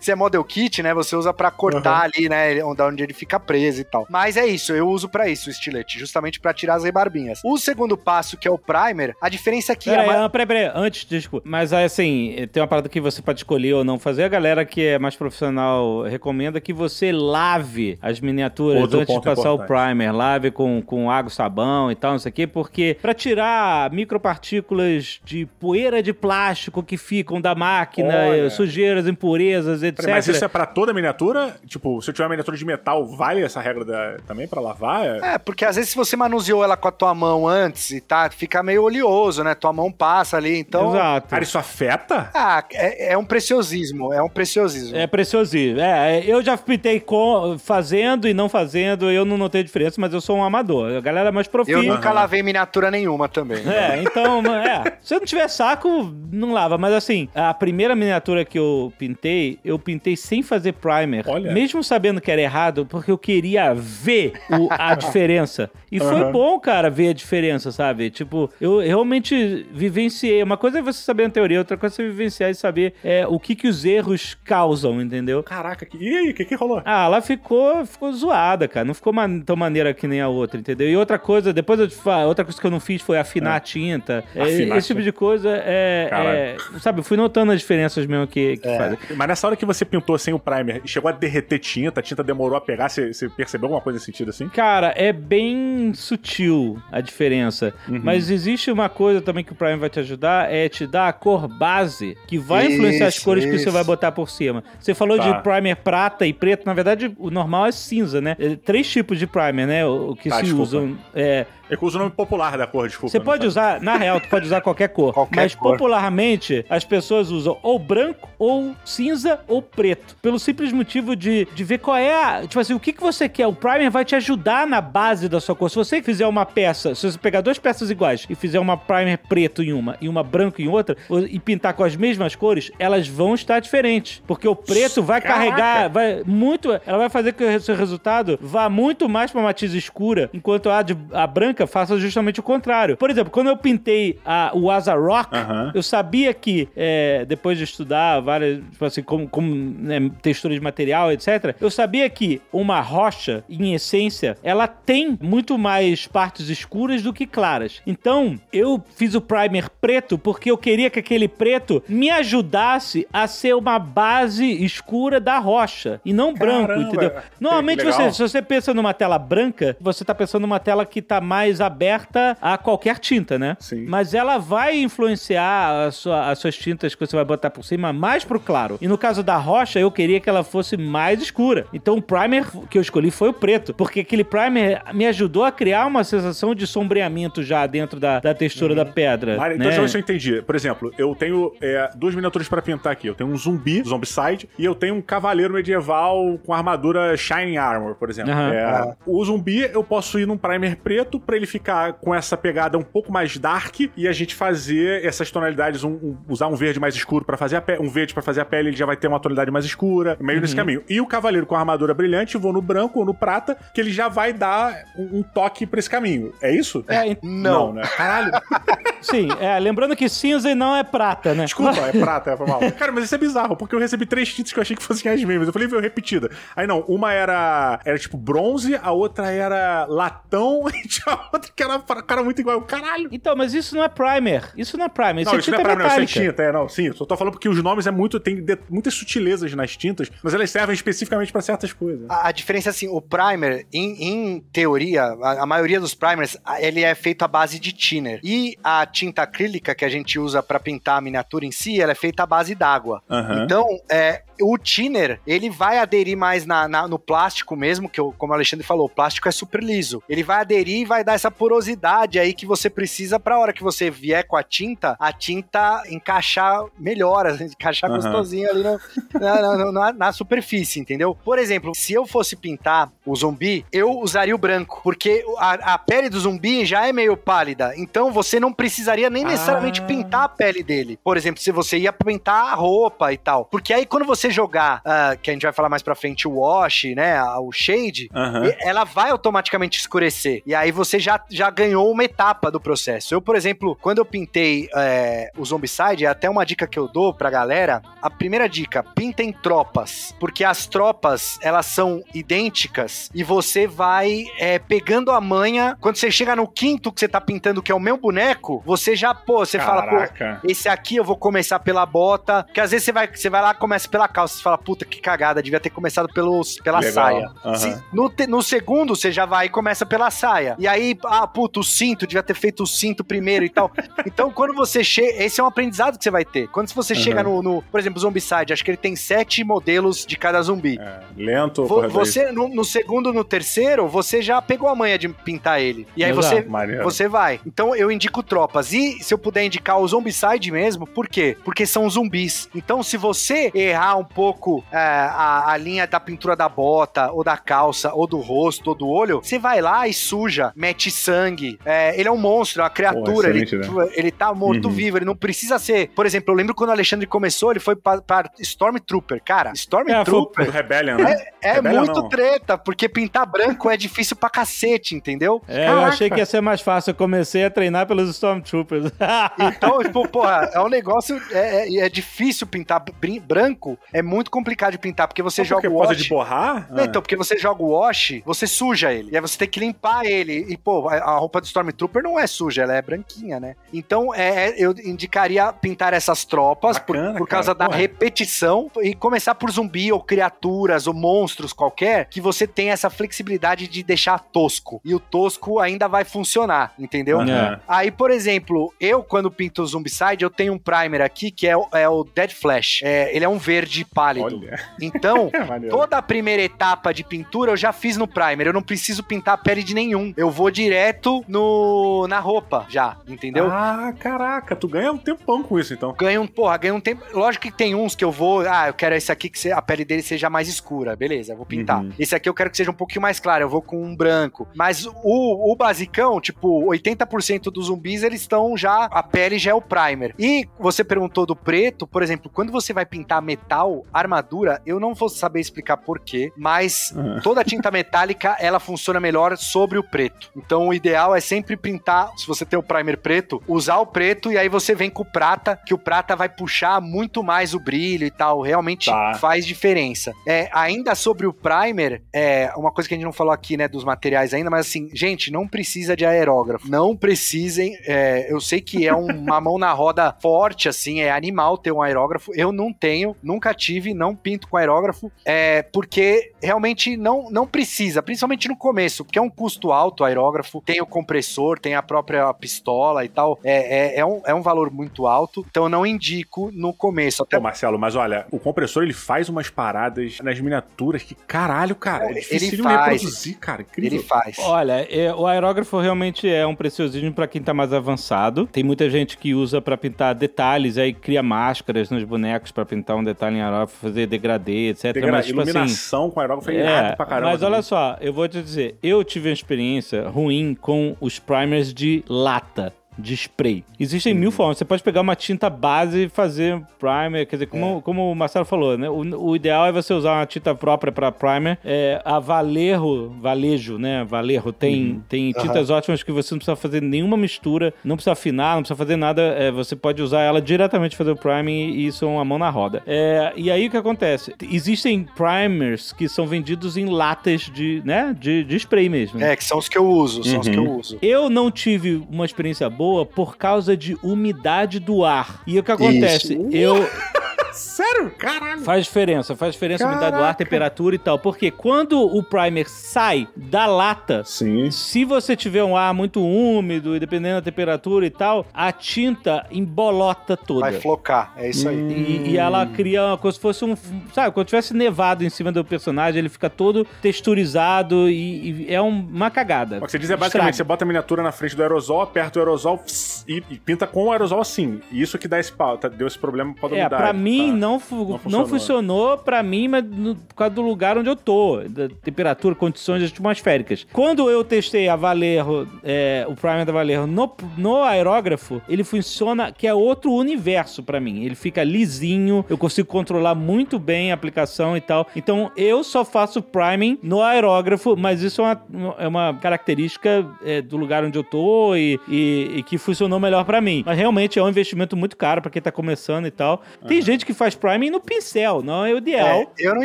se é model kit, né? Você usa para cortar uhum. ali, né? Onde, onde ele fica preso e tal. Mas é isso, eu uso para isso o estilete, justamente para tirar as rebarbinhas. O segundo passo, que é o primer, a diferença é que. Peraí, a... peraí, peraí, antes, desculpa. Mas assim, tem uma parada que você pode escolher ou não fazer. A galera que é mais profissional recomenda que você lave as miniaturas Outro antes de passar importante. o primer. Lave com, com água, sabão e tal, não sei o quê, porque para tirar micropartículas de poeira de plástico que ficam da máquina, Olha. sujeiras, impurezas, etc. Mas isso é para toda miniatura? Tipo, se eu tiver uma miniatura de metal, vale essa regra da, também para lavar? É, porque às vezes se você manuseou ela com a tua mão antes e tá, fica meio oleoso, né? Tua mão passa ali, então... Exato. Cara, isso afeta? Ah, é, é um preciosismo, é um preciosismo. É preciosismo. É, eu já pintei com, fazendo e não fazendo, eu não notei diferença, mas eu sou um amador. A galera é mais profissional. Eu nunca uhum. lavei miniatura nenhuma também. É, então, é. Se eu não tiver saco, não lava. Mas assim, a primeira miniatura que eu pintei eu pintei sem fazer primer. Olha. Mesmo sabendo que era errado, porque eu queria ver o- a diferença. E foi Aham. bom, cara, ver a diferença, sabe? Tipo, eu realmente vivenciei. Uma coisa é você saber a teoria, outra coisa é você vivenciar e saber é, o que, que os erros causam, entendeu? Caraca, que... e aí, o que que rolou? Ah, ela ficou, ficou zoada, cara. Não ficou man- tão maneira que nem a outra, entendeu? E outra coisa, depois eu te falo, outra coisa que eu não fiz foi afinar a tinta. É, Afinar esse tipo de coisa é, é- Sabe, eu fui notando as diferenças mesmo que, que fazem. Mas nessa hora que você pintou sem o primer, chegou a derreter tinta, a tinta demorou a pegar, você, você percebeu alguma coisa nesse sentido assim? Cara, é bem sutil a diferença. Uhum. Mas existe uma coisa também que o Prime vai te ajudar, é te dar a cor base, que vai influenciar as Isso, cores que você isso. vai botar por cima. Você falou Tá. de primer prata e preto, na verdade o normal é cinza, né? É, Três tipos de primer, né? O o que Tá, se desculpa. usam. É, eu uso o nome popular da cor, desculpa. Você pode sabe. usar, na real, tu pode usar qualquer cor. Qualquer mas cor. popularmente as pessoas usam ou branco, ou cinza, ou preto. Pelo simples motivo de, de ver qual é a. Tipo assim, o que, que você quer. O primer vai te ajudar na base da sua cor. Se você fizer uma peça, se você pegar duas peças iguais e fizer uma primer preto em uma e uma branco em outra, ou- e pintar com as mesmas cores, elas vão estar diferentes. Porque o preto vai Caraca. carregar, vai muito. Ela vai fazer que o seu resultado vá muito mais pra matiz escura, enquanto a, de- a branca faça justamente o contrário. Por exemplo, quando eu pintei a, o Asa Rock, Aham. eu sabia que, é, depois de estudar várias, tipo assim, como, como né, textura de material, etc., eu sabia que uma rocha, em essência, ela tem muito mais partes escuras do que claras. Então, eu fiz o primer preto porque eu queria que aquele preto me ajudasse a ser uma base escura da rocha e não branco, Caramba, entendeu? Normalmente, você, se você pensa numa tela branca, você tá pensando numa tela que tá mais aberta a qualquer tinta, né? Sim. Mas ela vai influenciar a sua- as suas tintas que você vai botar por cima mais pro claro. E no caso da rocha, eu queria que ela fosse mais escura. Então o primer que eu escolhi foi o preto, porque aquele primer me ajudou a criar uma sensação de sombreamento já dentro da, da textura da pedra. Mari, então né? deixa eu ver se eu entendi. Por exemplo, eu tenho é, duas miniaturas pra pintar aqui. Eu tenho um zumbi, zombicide, e eu tenho um cavaleiro medieval com armadura Shining Armor, por exemplo. Aham. É, O zumbi eu posso ir num primer preto pra ele ficar com essa pegada um pouco mais dark e a gente fazer essas tonalidades, um- um- usar um verde mais escuro pra fazer a pele, um verde pra fazer a pele, ele já vai ter uma tonalidade mais escura, meio nesse caminho. E o cavaleiro com a armadura brilhante, eu vou no branco ou no prata, que ele já vai dar um, um toque pra esse caminho. É isso? É, ent- Não. né? Caralho. sim, é, lembrando que cinza não é prata, né? Desculpa, é prata, é foi mal. Cara, mas isso é bizarro, porque eu recebi três tintas que eu achei que fossem as mesmas. Eu falei, veio repetida. Aí não, uma era, era tipo bronze, a outra era latão, e tinha outra que era pra- cara muito igual. Caralho! Então, mas isso não é primer. Isso não é primer. Isso Não, é isso tinta não é pra mim, não, isso é metálica. tinta, é, não, sim. Eu só tô falando porque os nomes é muito, tem de- muitas sutilezas nas tintas, mas elas servem especificamente pra certas coisas. A, a diferença é assim, o primer, em, em teoria, a, a maioria dos primers, ele é feito à base de thinner. E a tinta acrílica que a gente usa pra pintar a miniatura em si, ela é feita à base d'água. Aham. Então, é, o thinner, ele vai aderir mais na, na- no plástico mesmo, que eu- como o Alexandre falou, o plástico é super liso. Ele vai aderir e vai dar essa porosidade aí que você precisa pra hora que você vier com a tinta, a tinta encaixar melhor, encaixar Aham. gostosinho ali no- na, na- na- superfície, entendeu? Por exemplo, se eu fosse pintar o zumbi, eu usaria o branco, porque a, a pele do zumbi já é meio pálida, então você não precisaria nem necessariamente Ah. pintar a pele dele. Por exemplo, se você ia pintar a roupa e tal. Porque aí quando você jogar, ah, que a gente vai falar mais pra frente, o wash, né, o shade, e- ela vai automaticamente escurecer. E aí você já, já ganhou uma etapa do processo. Eu, por exemplo, quando eu pintei é, o Zombicide, é até uma dica que eu dou pra galera. A primeira dica, pintem tropas. Porque as tropas, elas são idênticas e você vai é, pegando a manha. Quando você chega no quinto que você tá pintando, que é o meu boneco, você já, pô, você fala, pô, Caraca. esse aqui eu vou começar pela bota. Porque às vezes você vai, você vai lá e começa pela calça. Você fala, puta, que cagada, devia ter começado pelos, pela Legal. saia. Aham. Se- no, no segundo, você já vai e começa pela saia. E aí, ah, puta, o cinto, devia ter feito o cinto primeiro e tal. então, quando você chega. Esse é um aprendizado que você vai ter. Quando você Aham. chega no, no, por exemplo, Zombicide, acho que ele tem sete modelos de cada zumbi. É, lento, Vo-. Você, no, no segundo, no terceiro, você já pegou a manha de pintar ele. E aí Exato. você, Maneiro. você vai. Então eu indico tropas. E se eu puder indicar o Zombicide mesmo, por quê? Porque são zumbis. Então se você errar um pouco é, a, a linha da pintura da bota, ou da calça, ou do rosto, ou do olho, você vai lá e suja, mete sangue. É, ele é um monstro, é uma criatura. Pô, ele, excelente, ele tá morto-vivo, ele não precisa ser. Por exemplo, eu lembro quando o Alexandre começou, ele foi pa- pra, pra Stormtrooper. Cara, Stormtrooper. É, Rebellion, né? É, é Rebellion muito não. treta, porque pintar branco é difícil pra cacete, entendeu? É, eu achei que ia ser mais fácil. Eu comecei a treinar pelos Stormtroopers. Então, tipo, porra, é um negócio. É, é, é difícil pintar branco. É muito complicado de pintar, porque você joga porque o wash. de borrar? Não, Ah. Então, porque você joga o wash, você suja ele. E aí você tem que limpar ele. E, pô, a roupa do Stormtrooper não é suja, ela é branquinha, né? Então, é, é- eu indicaria pintar essas tropas por, Bacana, por causa cara, da porra. repetição e começar por zumbi ou criaturas ou monstros qualquer, que você tem essa flexibilidade de deixar tosco. E o tosco ainda vai funcionar, entendeu? Aham. Aí, por exemplo, eu quando pinto o Zombicide, eu tenho um primer aqui que é, o- é o Dead Flash. É, ele é um verde pálido. Olha. Então, É toda a primeira etapa de pintura eu já fiz no primer. Eu não preciso pintar a pele de nenhum. Eu vou direto no na roupa já, entendeu? Ah, caraca, tu ganha um tempão com isso, então. Ganho um, porra, ganho um tempo. Lógico que tem uns que eu vou, ah, eu quero esse aqui que a pele dele seja mais escura, beleza, vou pintar. Uhum. Esse aqui eu quero que seja um pouquinho mais claro, eu vou com um branco. Mas o, o basicão, tipo, 80% dos zumbis eles estão já, a pele já é o primer. E você perguntou do preto, por exemplo, quando você vai pintar metal, armadura, eu não vou saber explicar porquê, mas Uhum. toda tinta metálica ela funciona melhor sobre o preto. Então o ideal é sempre pintar, se você tem o primer preto, usar o preto e aí você vem com o prata, que o prata vai puxar muito mais o brilho e tal. Realmente Tá. faz diferença. É, ainda sobre o primer, é uma coisa que a gente não falou aqui, né, dos materiais ainda, mas assim, gente, não precisa de aerógrafo. Não precisem. é, eu sei que é um- uma mão na roda forte, assim, é animal ter um aerógrafo. Eu não tenho, nunca tive, não pinto com aerógrafo, é, porque realmente não, não precisa, principalmente no começo, porque é um custo alto o aerógrafo, tem o compressor, tem a própria pistola e tal. É, é, é, um, é um valor muito alto, então eu não indico no começo. Até Pô, Marcelo, mas olha, o compressor ele faz umas paradas nas miniaturas que, caralho, cara, é Ele difícil de faz. reproduzir, cara. Incrível. ele faz. Olha, é, o aerógrafo realmente é um preciosismo pra quem tá mais avançado. Tem muita gente que usa pra pintar detalhes, aí cria máscaras nos bonecos pra pintar um detalhe em aerógrafo, fazer degradê, etc. Degra- Mas, tipo assim, iluminação com aerógrafo é irado pra caramba. mas olha só, eu vou te dizer, eu tive uma experiência ruim com os primers de lata. De spray. Existem Uhum. mil formas. Você pode pegar uma tinta base e fazer primer. Quer dizer, como, como o Marcelo falou, né? O, o ideal é você usar uma tinta própria para primer. É, a Valerro, Valejo, né? Valerro tem, Uhum. tem tintas ótimas que você não precisa fazer nenhuma mistura, não precisa afinar, não precisa fazer nada. é, você pode usar ela diretamente fazer o priming e isso é uma mão na roda. É, e aí o que acontece? Existem primers que são vendidos em latas de, né? De, de spray mesmo. É, que são os que eu uso, são os que eu Uhum. uso. Eu não tive uma experiência boa por causa de umidade do ar. E o que acontece? Isso. Eu Sério? Caralho. faz diferença, faz diferença a umidade do ar, temperatura e tal. Porque quando o primer sai da lata, Sim. se você tiver um ar muito úmido e dependendo da temperatura e tal, a tinta embolota toda. Vai flocar, é isso aí. E, e ela cria uma coisa, se fosse um. Sabe, quando tivesse nevado em cima do personagem, ele fica todo texturizado e, e é um- uma cagada. O que você diz é basicamente, você bota a miniatura na frente do aerosol, aperta o aerosol pss, e, e pinta com o aerosol assim. E isso que dá esse pau, tá- deu esse problema pra É, umidade. pra mim tá? não, fu- Não não, funcionou. funcionou, pra mim, mas no- por causa do lugar onde eu tô, da temperatura, condições atmosféricas. Quando eu testei a Valerro, é, o primer da Valerro no, no aerógrafo, ele funciona que é outro universo pra mim. Ele fica lisinho, eu consigo controlar muito bem a aplicação e tal. Então eu só faço priming no aerógrafo, mas isso é uma, é uma característica é, do lugar onde eu tô e, e- e que funcionou melhor pra mim. Mas realmente é um investimento muito caro pra quem tá começando e tal. Tem gente que faz priming no pincel, não é o ideal. É, eu não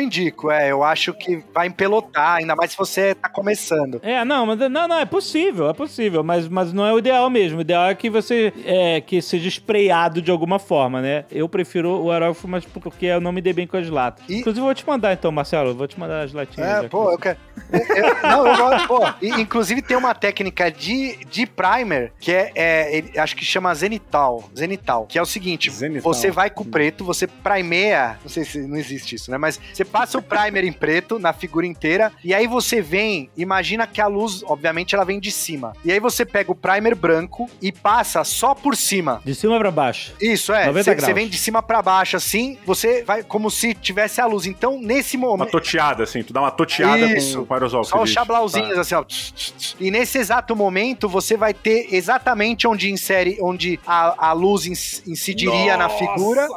indico, é, eu acho que vai empelotar, ainda mais se você tá começando. É, não, mas não, não, é possível, é possível, mas, mas não é o ideal mesmo. O ideal é que você é, que seja sprayado de alguma forma, né? Eu prefiro o aerógrafo, mas porque eu não me dei bem com as latas. E- Inclusive, eu vou te mandar então, Marcelo, eu vou te mandar as latinhas. É, pô, eu quero. eu- eu- não, eu gosto, pô. E, inclusive tem uma técnica de, de primer que é, é, ele- acho que chama zenital. Zenital. Que é o seguinte: Zenital. você vai com o preto, você primeia. Não sei se não existe isso, né? Mas você passa o primer em preto na figura inteira. E aí você vem, imagina que a luz, obviamente, ela vem de cima. E aí você pega o primer branco e passa só por cima. De cima pra baixo. Isso, é. 90 Você graus. vem de cima pra baixo, assim, você vai como se tivesse a luz. Então, nesse Uma momento. toteada, assim, tu dá uma toteada Isso. com, o aerosol. Só os chablauzinhos, Tá. assim, ó. E nesse exato momento, você vai ter exatamente onde insere, onde a, a luz incidiria na Nossa figura.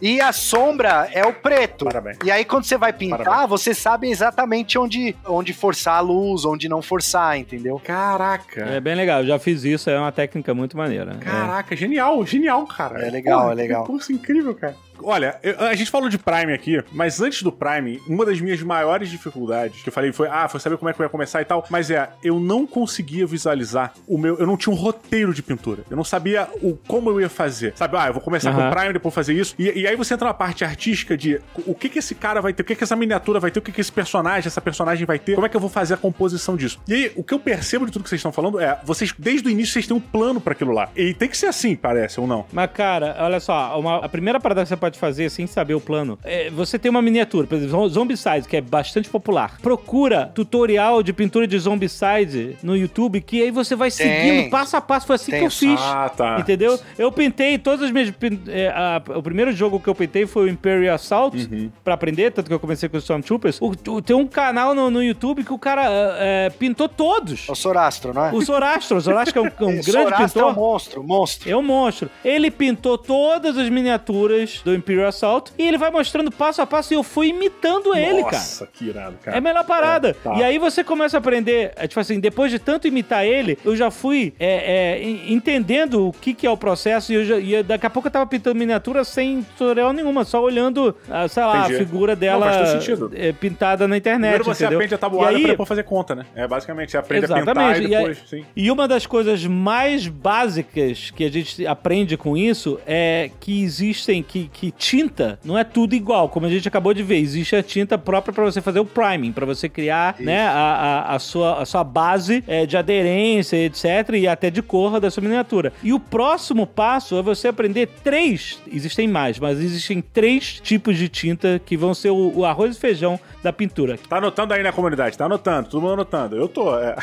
E a sombra é o preto. Parabéns. E aí, quando você vai pintar, Parabéns. você sabe exatamente onde, onde forçar a luz, onde não forçar, entendeu? Caraca. É bem legal, eu já fiz isso, é uma técnica muito maneira. Caraca, genial, genial, cara. É legal, Porra, é legal. Que curso incrível, cara. Olha, eu- a gente falou de Prime aqui, mas antes do Prime, uma das minhas maiores dificuldades que eu falei foi, ah, foi saber como é que eu ia começar e tal, mas é, eu não conseguia visualizar o meu, eu não tinha um roteiro de pintura. Eu não sabia o como eu ia fazer. Sabe, ah, eu vou começar com Aham. o Prime, depois fazer isso. E, e aí você entra na parte artística de o que que esse cara vai ter, o que que essa miniatura vai ter, o que que esse personagem, essa personagem vai ter, como é que eu vou fazer a composição disso. E aí, o que eu percebo de tudo que vocês estão falando é, vocês, desde o início, vocês têm um plano pra aquilo lá. E tem que ser assim, parece, ou não. Mas, cara, olha só, uma- a primeira parada que você pode fazer sem saber o plano é você tem uma miniatura, por exemplo, Zombicide, que é bastante popular. Procura tutorial de pintura de Zombicide no YouTube, que aí você vai Tem. seguindo passo a passo. Foi assim Tem que eu fiz. Ah, tá. Entendeu? Eu pintei todas as minhas. é, a- o primeiro jogo que eu pintei foi o Imperial Assault, Uhum. pra aprender, tanto que eu comecei com os Stormtroopers. O, o- tem um canal no, no YouTube que o cara é, é, pintou todos. É o Sorastro, não é? O Sorastro, o Sorastro é um, é um grande Sorastro é um pintor. monstro, monstro. É um monstro. Ele pintou todas as miniaturas do Imperial Assault e ele vai mostrando passo a passo e eu fui imitando ele, cara. Nossa, que irado, cara. É a melhor parada. É, tá. E aí você começa a aprender, é, tipo assim, depois de tanto imitar ele, eu já fui é, é, en- entendendo o que, que é o processo e, já, e daqui a pouco eu tava pintando miniatura sem tutorial nenhuma, só olhando, ah, sei lá, Entendi. a figura dela Não, é, pintada na internet, Primeiro você entendeu? aprende a tabuada e aí, pra depois fazer conta, né? É basicamente, você aprende a pintar Exatamente. e E, depois, sim. e uma das coisas mais básicas que a gente aprende com isso é que existem que, que tinta não é tudo igual, como a gente acabou de ver. Existe a tinta própria para você fazer o priming, para você criar né, a, a, a sua, a sua base é, de aderência, etc. E até de cor da sua miniatura. E o próximo passo é você aprender três. Existem mais, mas existem três tipos de tinta que vão ser o, o arroz e feijão da pintura. Tá anotando aí na comunidade, tá anotando, todo mundo anotando. Eu tô, é.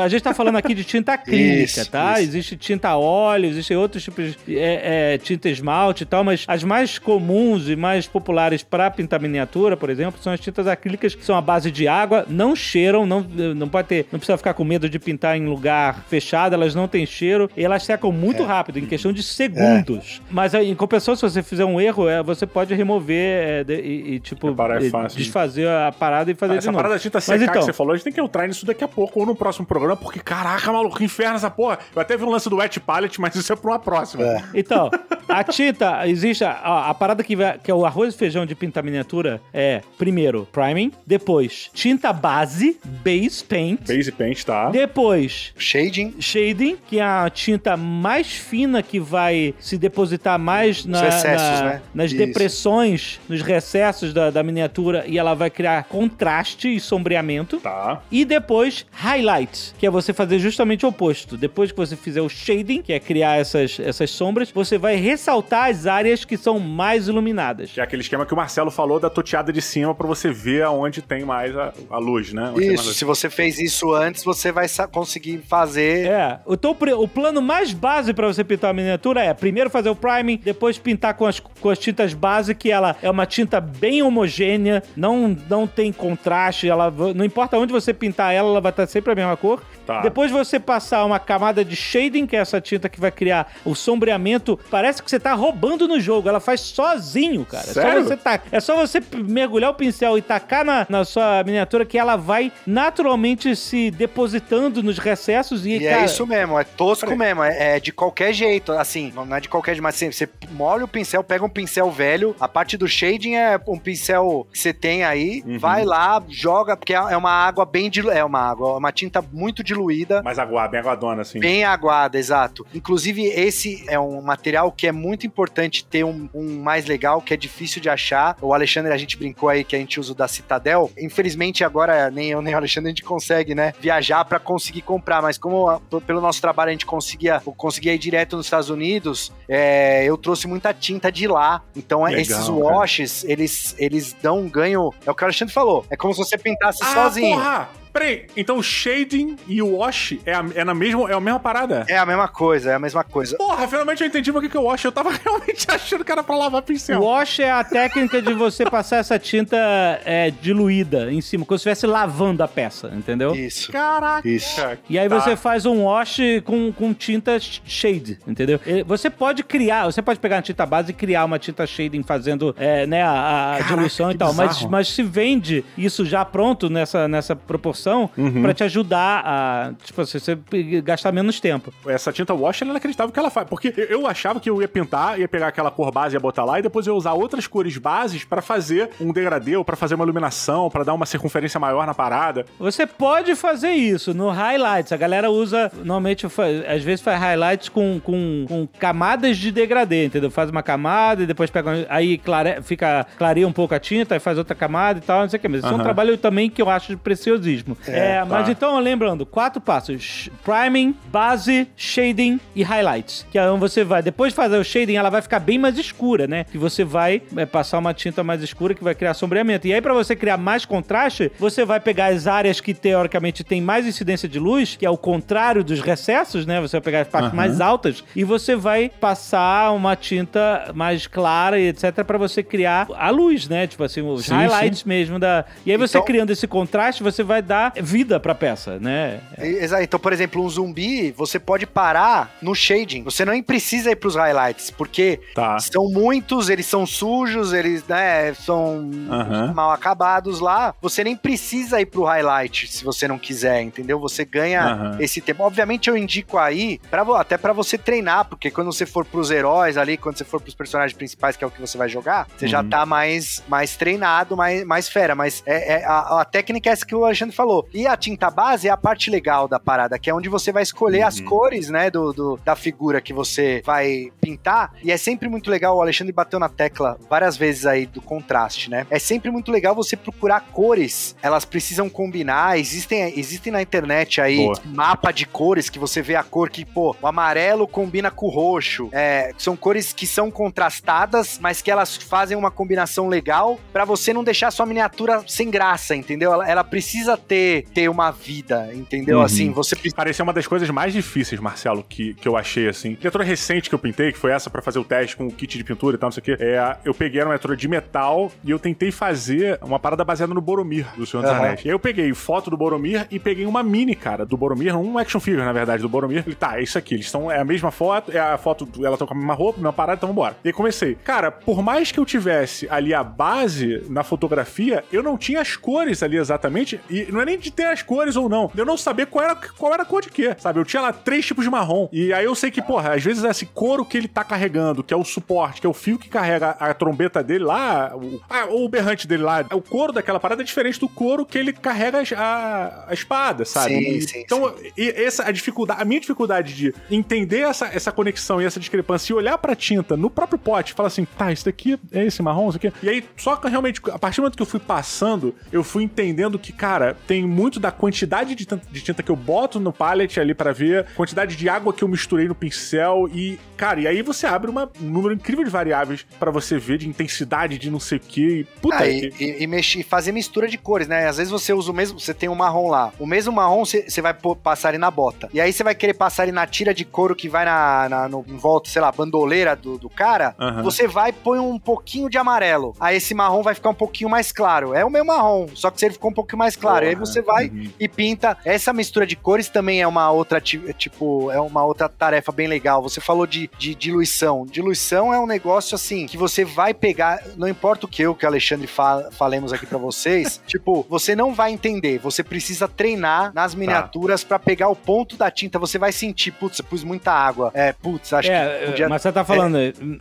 A gente tá falando aqui de tinta acrílica, tá? isso. Existe tinta óleo, existem outros tipos de é, é, tinta esmalte e tal, mas as mais comuns e mais populares para pintar miniatura, por exemplo, são as tintas acrílicas que são à base de água, não cheiram, não, não pode ter, não precisa ficar com medo de pintar em lugar fechado, elas não têm cheiro e elas secam muito rápido, em questão de segundos. Mas aí, em compensação, se você fizer um erro, é, você pode remover é, de- e, e, tipo é fácil. desfazer a parada e fazer de Essa novo. parada da tinta Mas secar então, que você falou, a gente tem que entrar nisso daqui a pouco ou no próximo programa, porque caraca, maluco, que inferno essa porra. Eu até vi um lance do wet palette, mas isso é pra uma próxima. É. Então, a tinta, existe a- a parada que, vai- que é o arroz e feijão de pintar miniatura é, primeiro, priming, depois, tinta base, base paint, Base paint, tá? depois, Shading. shading, que é a tinta mais fina que vai se depositar mais na- recessos, na- né? nas Isso. depressões, nos recessos da, da miniatura e ela vai criar contraste e sombreamento. Tá. E depois, highlight, que é você fazer justamente o oposto. Depois que você fizer o shading, que é criar essas, essas sombras, você vai ressaltar as áreas que são mais iluminadas. Que é aquele esquema que o Marcelo falou da toteada de cima pra você ver aonde tem mais a, a luz, né? Onde mais Isso, luz. se você fez isso antes, você vai conseguir fazer. É, então o plano mais base pra você pintar a miniatura é primeiro fazer o priming, depois pintar com as, com as tintas base, que ela é uma tinta bem homogênea, não, não tem contraste, ela não importa onde você pintar ela, ela vai estar sempre a mesma cor. Tá. Depois você passar uma camada de shading, que é essa tinta que vai criar o sombreamento, parece que você tá roubando no jogo, ela faz sozinho, cara. É Sério? só você tá, é só você mergulhar o pincel e tacar na, na sua miniatura que ela vai naturalmente se depositando nos recessos e, E cara, é isso mesmo, é tosco mesmo, é, é de qualquer jeito, assim, não é de qualquer jeito, mas assim, você molha o pincel, pega um pincel velho, a parte do shading é um pincel que você tem aí, Uhum. vai lá, joga, porque é uma água bem diluída, é uma água, uma tinta muito diluída, Mais aguada, bem aguadona, assim. Bem aguada, exato. Inclusive, esse é um material que é muito importante ter um, um mais legal, que é difícil de achar. O Alexandre, a gente brincou aí que a gente usa o da Citadel. Infelizmente, agora nem eu nem o Alexandre a gente consegue, né? Viajar pra conseguir comprar. Mas como a- p- pelo nosso trabalho a gente conseguia, conseguia ir direto nos Estados Unidos, é, eu trouxe muita tinta de lá. Então, Legal, esses cara. washes, eles, eles dão um ganho. É o que o Alexandre falou. É como se você pintasse Ah, sozinho. porra! Peraí, então o shading e o wash é a, é na mesma, é a mesma parada? É a mesma coisa, é a mesma coisa. Porra, finalmente eu entendi por que é o wash. Eu tava realmente achando que era pra lavar pincel. Wash é a técnica de você passar essa tinta é, diluída em cima, como se estivesse lavando a peça, entendeu? Isso. Caraca. Isso. E aí Tá. você faz um wash com, com tinta shade, entendeu? Você pode criar, você pode pegar a tinta base e criar uma tinta shading fazendo é, né, a, a Caraca, diluição e tal. Mas, mas se vende isso já pronto nessa, nessa proporção Uhum. pra te ajudar a, tipo, assim, você gastar menos tempo. Essa tinta wash ela é inacreditável que ela faz. Porque eu- achava que eu ia pintar, ia pegar aquela cor base e ia botar lá, e depois eu ia usar outras cores bases pra fazer um degradê ou pra fazer uma iluminação, pra dar uma circunferência maior na parada. Você pode fazer isso no highlights. A galera usa, normalmente, às vezes faz highlights com, com, com camadas de degradê, entendeu? Faz uma camada e depois pega. Aí clare, fica, clareia um pouco a tinta, aí faz outra camada e tal, não sei o que. Mas isso é um trabalho também que eu acho de preciosismo. É, mas tá. então, lembrando, quatro passos: priming, base, shading e highlights. Que é onde você vai. Depois de fazer o shading, ela vai ficar bem mais escura, né? Que você vai é, passar uma tinta mais escura que vai criar sombreamento. E aí, pra você criar mais contraste, você vai pegar as áreas que teoricamente tem mais incidência de luz, que é o contrário dos recessos, né? Você vai pegar as partes Aham. mais altas e você vai passar uma tinta mais clara e etc. pra você criar a luz, né? Tipo assim, os Sim, highlights mesmo da. E aí você Então- criando esse contraste, você vai dar vida pra peça, né? Exato. Então, por exemplo, um zumbi, você pode parar no shading. Você nem precisa ir pros highlights, porque Tá. são muitos, eles são sujos, eles, né, são Aham. mal acabados lá. Você nem precisa ir pro highlight se você não quiser, entendeu? Você ganha Aham. esse tempo. Obviamente eu indico aí, pra, até pra você treinar, porque quando você for pros heróis ali, quando você for pros personagens principais, que é o que você vai jogar, você já Uhum. tá mais, mais treinado, mais, mais fera. Mas é, é- a, a técnica é essa que o Alexandre falou. E a tinta base é a parte legal da parada, que é onde você vai escolher as Uhum. cores, né, do, do- da figura que você vai pintar. E é sempre muito legal, o Alexandre bateu na tecla várias vezes aí do contraste, né? É sempre muito legal você procurar cores. Elas precisam combinar. Existem, existem na internet aí Boa. mapa de cores que você vê a cor que, pô, o amarelo combina com o roxo. É, são cores que são contrastadas, mas que elas fazem uma combinação legal pra você não deixar sua miniatura sem graça, entendeu? Ela, ela precisa ter, ter uma vida, entendeu? Uhum. Assim, você precisa. Parecia uma das coisas mais difíceis, Marcelo, que, que eu achei, assim. Leitura recente que eu pintei, que foi essa pra fazer o teste com o kit de pintura e tal, não sei o quê. É, eu peguei uma leitura de metal e eu tentei fazer uma parada baseada no Boromir, do Senhor dos Aham. Anéis. E aí eu peguei foto do Boromir e peguei uma mini, cara, do Boromir, um action figure, na verdade, do Boromir. Ele, tá, é isso aqui. Eles são, é a mesma foto, é a foto, ela tá com a mesma roupa, mesma parada, então vambora. E aí comecei. Cara, por mais que eu tivesse ali a base na fotografia, eu não tinha as cores ali exatamente. E não é nem de ter as cores ou não. Eu não saber qual era, qual era a cor de quê, sabe? Eu tinha lá três tipos de marrom. E aí eu sei que, porra, às vezes esse couro que ele tá carregando, que é o suporte, que é o fio que carrega a, trombeta dele lá, o, ah, ou o berrante dele lá, o couro daquela parada é diferente do couro que ele carrega a, a espada, sabe? Sim, E- sim, então, e essa a dificuldade, a minha dificuldade de entender essa, essa conexão e essa discrepância e olhar pra tinta no próprio pote e falar assim, tá, isso daqui é esse marrom, isso aqui. E aí, só que realmente, a partir do momento que eu fui passando, eu fui entendendo que, cara, tem muito da quantidade de, de tinta que eu boto no palette ali pra ver, quantidade de água que eu misturei no pincel e, cara, e aí você abre uma- um número incrível de variáveis pra você ver de intensidade, de não sei o que. Puta, Ah, e, e, e mexer, fazer mistura de cores, né? Às vezes você usa o mesmo, você tem um marrom lá. O mesmo marrom você vai pôr- passar ele na bota. E aí você vai querer passar ele na tira de couro que vai na, na no, em volta, sei lá, bandoleira do, do cara. Aham. Você vai põe um pouquinho de amarelo. Aí esse marrom vai ficar um pouquinho mais claro. É o mesmo marrom, só que ele ficou um pouquinho mais claro. E aí Porra. Você vai Uhum. e pinta. Essa mistura de cores também é uma outra, ti- tipo, é uma outra tarefa bem legal. Você falou de, de diluição. Diluição é um negócio assim que você vai pegar, não importa o que eu, que o Alexandre fa falemos aqui pra vocês, tipo, você não vai entender. Você precisa treinar nas miniaturas pra pegar o ponto da tinta. Você vai sentir, putz, eu pus muita água. É, putz, acho que É, podia... mas você tá falando.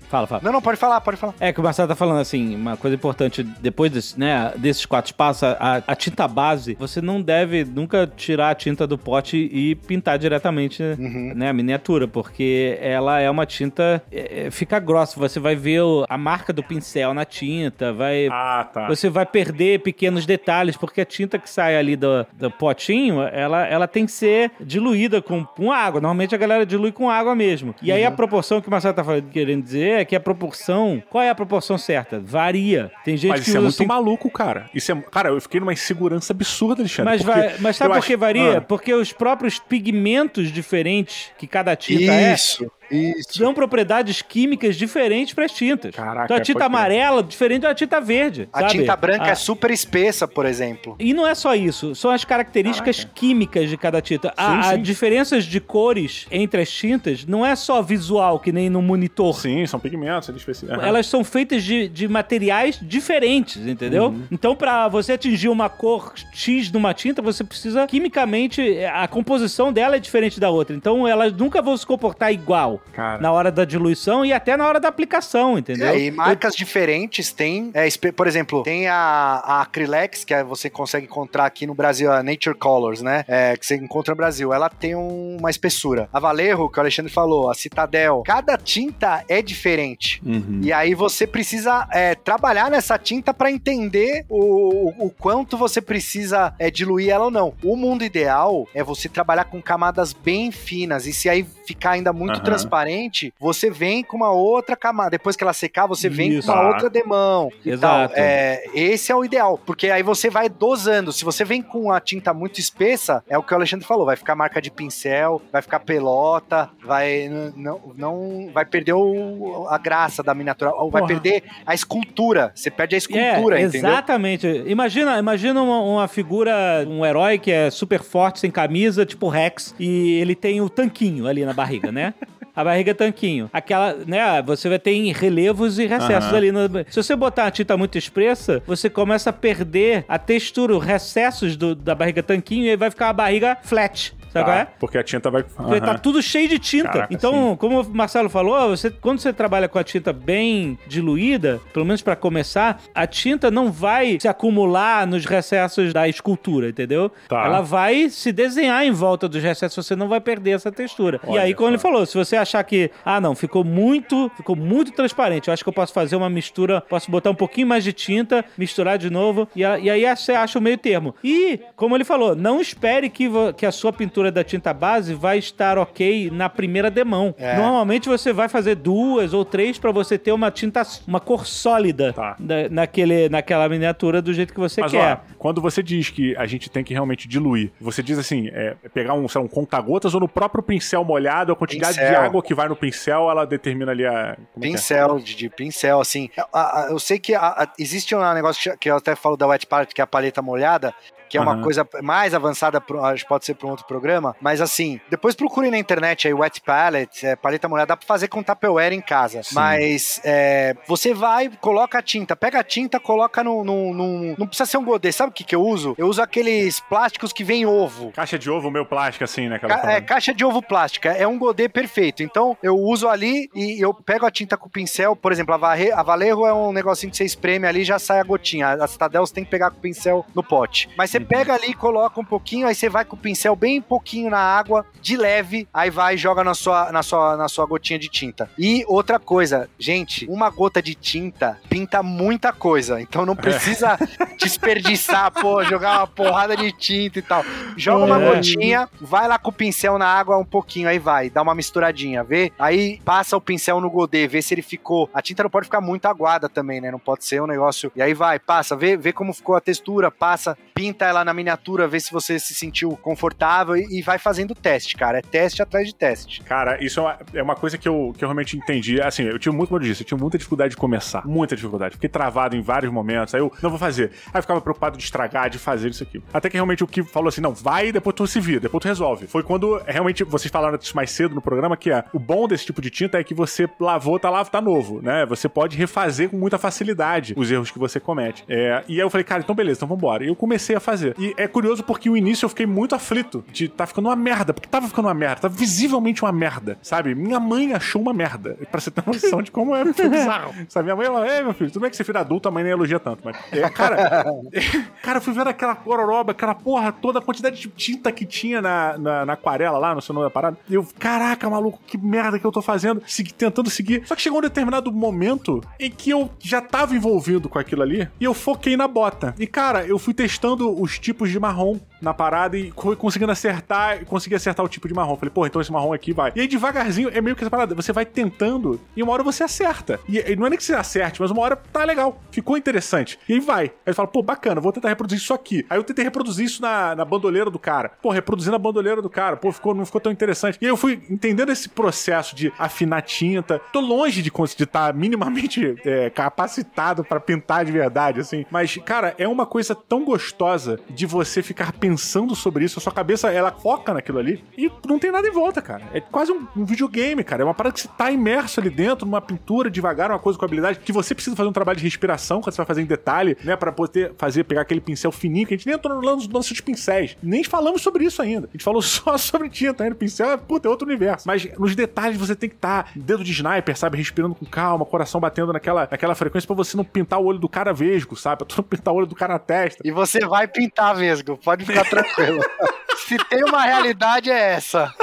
Fala, fala. Não, não, pode falar, pode falar. É que o Marcelo tá falando assim, uma coisa importante, depois desse, né, desses quatro passos, a, a tinta base, você não deve nunca tirar a tinta do pote e pintar diretamente Uhum. né, a miniatura, porque ela é uma tinta, é, é, fica grossa, você vai ver o- a marca do pincel na tinta, vai... Ah, tá. Você vai perder pequenos detalhes, porque a tinta que sai ali do, do potinho, ela, ela tem que ser diluída com, com água. Normalmente a galera dilui com água mesmo. E aí a proporção que o Marcelo tá falando- querendo dizer é que a proporção. Qual é a proporção certa? Varia. Tem gente Mas que isso é muito assim- maluco, cara. Isso é, cara, eu fiquei numa insegurança absurda Alexandre. Mas, vai, mas sabe por que varia? Ah. Porque os próprios pigmentos diferentes que cada tinta é, Isso. é isso. Dão propriedades químicas diferentes para as tintas. Caraca, então a tinta amarela diferente da tinta verde. A sabe? tinta branca é super espessa, por exemplo. E não é só isso, são as características Caraca. químicas de cada tinta. Sim, a, sim. diferenças de cores entre as tintas não é só visual, que nem no monitor. Sim, são pigmentos, uhum. Elas são feitas de, de materiais diferentes, entendeu? Uhum. Então, para você atingir uma cor X numa tinta, você precisa quimicamente a composição dela é diferente da outra. Então, elas nunca vão se comportar igual. Cara. Na hora da diluição e até na hora da aplicação, entendeu? É, e marcas Eu... diferentes têm, é, por exemplo, tem a, a Acrylex, que é, você consegue encontrar aqui no Brasil, a Nature Colors, né? É, que você encontra no Brasil. Ela tem um, uma espessura. A Valerro, que o Alexandre falou, a Citadel, cada tinta é diferente. Uhum. E aí você precisa é, trabalhar nessa tinta para entender o, o, o, quanto você precisa é, diluir ela ou não. O mundo ideal é você trabalhar com camadas bem finas. E se aí ficar ainda muito uhum transparente, você vem com uma outra camada. Depois que ela secar, você vem Isso. com uma outra demão. Exato. É, esse é o ideal, porque aí você vai dosando. Se você vem com a tinta muito espessa, é o que o Alexandre falou, vai ficar marca de pincel, vai ficar pelota, vai não, não vai perder o, a graça da miniatura, vai Porra. perder a escultura. Você perde a escultura, é, entendeu? Exatamente. Imagina, imagina uma, uma figura, um herói que é super forte, sem camisa, tipo Rex, e ele tem o tanquinho ali na barriga, né? a barriga tanquinho. Aquela, né, você vai ter relevos e recessos uhum. ali. No... Se você botar a tinta muito expressa, você começa a perder a textura, os recessos do, da barriga tanquinho e aí vai ficar a barriga flat. Sabe tá, é? Porque a tinta vai. Uhum. Tá tudo cheio de tinta. Caraca, então, sim. como o Marcelo falou, você, quando você trabalha com a tinta bem diluída, pelo menos para começar, a tinta não vai se acumular nos recessos da escultura, entendeu? Tá. Ela vai se desenhar em volta dos recessos, você não vai perder essa textura. Olha e aí, como ele falou, se você achar que, ah, não, ficou muito, ficou muito transparente, eu acho que eu posso fazer uma mistura, posso botar um pouquinho mais de tinta, misturar de novo, e, e aí você acha o meio termo. E, como ele falou, não espere que, que a sua pintura da tinta base vai estar ok na primeira demão. É. Normalmente você vai fazer duas ou três para você ter uma tinta, uma cor sólida tá. da, naquele, naquela miniatura do jeito que você Mas, quer. Ó, quando você diz que a gente tem que realmente diluir, você diz assim, é, pegar um, sei um conta-gotas ou no próprio pincel molhado, a quantidade pincel. de água que vai no pincel, ela determina ali a. É é? pincel, é? de, de, pincel, assim. Eu, eu sei que a, a, existe um negócio que eu até falo da wet palette, que é a paleta molhada, que é uma coisa mais avançada, acho que pode ser para um outro programa, mas assim, depois procure na internet aí wet palette, é, paleta molhada, dá para fazer com Tupperware em casa, Sim. mas é, você vai, coloca a tinta, pega a tinta, coloca no, no, no não precisa ser um godê, sabe o que que eu uso? Eu uso aqueles plásticos que vem ovo. Caixa de ovo, meu plástico assim, né? Ca é, caixa de ovo plástica, é um godê perfeito, então eu uso ali e eu pego a tinta com o pincel, por exemplo, a, Varre, a Valerro é um negocinho que você espreme ali e já sai a gotinha, a Citadel você tem que pegar com o pincel no pote, mas você você pega ali, coloca um pouquinho, aí você vai com o pincel bem pouquinho na água, de leve, aí vai e joga na sua, na, sua, na sua gotinha de tinta. E outra coisa, gente, uma gota de tinta pinta muita coisa, então não precisa desperdiçar, pô, jogar uma porrada de tinta e tal. Joga uma é. gotinha, vai lá com o pincel na água um pouquinho, aí vai, dá uma misturadinha, vê? Aí passa o pincel no godê, vê se ele ficou. A tinta não pode ficar muito aguada também, né? Não pode ser um negócio. E aí vai, passa, vê, vê como ficou a textura, passa, pinta ela na miniatura, vê se você se sentiu confortável e, e vai fazendo teste, cara. É teste atrás de teste. Cara, isso é uma, é uma coisa que eu, que eu realmente entendi. Assim, eu tive muito, como eu eu tive muita dificuldade de começar. Muita dificuldade. Fiquei travado em vários momentos. Aí eu não vou fazer. Aí eu ficava preocupado de estragar, de fazer isso aqui. Até que realmente o que falou assim: não, vai e depois tu se vira, depois tu resolve. Foi quando realmente vocês falaram disso mais cedo no programa, que é o bom desse tipo de tinta é que você lavou, tá lá, tá novo, né? Você pode refazer com muita facilidade os erros que você comete. É, e aí eu falei, cara, então beleza, então vambora. E eu comecei a fazer. E é curioso porque o início eu fiquei muito aflito de tá ficando uma merda, porque tava ficando uma merda, tava visivelmente uma merda, sabe? Minha mãe achou uma merda, pra você ter noção de como é bizarro. sabe? Minha mãe falou, ei, meu filho, tudo bem que você filho adulto, a mãe nem elogia tanto, mas. É, cara, cara, eu fui vendo aquela pororoba, aquela porra toda, a quantidade de tinta que tinha na, na, na aquarela lá, no seu nome da parada. E eu, caraca, maluco, que merda que eu tô fazendo, segui, tentando seguir. Só que chegou um determinado momento em que eu já tava envolvido com aquilo ali e eu foquei na bota. E, cara, eu fui testando os tipos de marrom na parada e conseguindo acertar, consegui acertar o tipo de marrom. Falei, pô, então esse marrom aqui vai. E aí, devagarzinho, é meio que essa parada. Você vai tentando e uma hora você acerta. E, e não é nem que você acerte, mas uma hora tá legal. Ficou interessante. E aí vai. Aí fala, pô, bacana, vou tentar reproduzir isso aqui. Aí eu tentei reproduzir isso na, na bandoleira do cara. Pô, reproduzindo a bandoleira do cara. Pô, ficou, não ficou tão interessante. E aí eu fui entendendo esse processo de afinar tinta. Tô longe de estar tá minimamente é, capacitado para pintar de verdade, assim. Mas, cara, é uma coisa tão gostosa de você ficar pensando sobre isso. A sua cabeça, ela foca naquilo ali e não tem nada em volta, cara. É quase um, um videogame, cara. É uma parada que você tá imerso ali dentro, numa pintura devagar, uma coisa com habilidade, que você precisa fazer um trabalho de respiração quando você vai fazer em detalhe, né? para poder fazer, pegar aquele pincel fininho, que a gente nem entrou no lance de pincéis. Nem falamos sobre isso ainda. A gente falou só sobre tinta, ainda. Pincel é, puta, é outro universo. Mas nos detalhes você tem que estar tá, dedo de sniper, sabe? Respirando com calma, coração batendo naquela, naquela frequência pra você não pintar o olho do cara vesgo, sabe? Pra tu não pintar o olho do cara na testa. E você vai pintar vesgo, pode ficar tranquilo. Se tem uma realidade, é essa.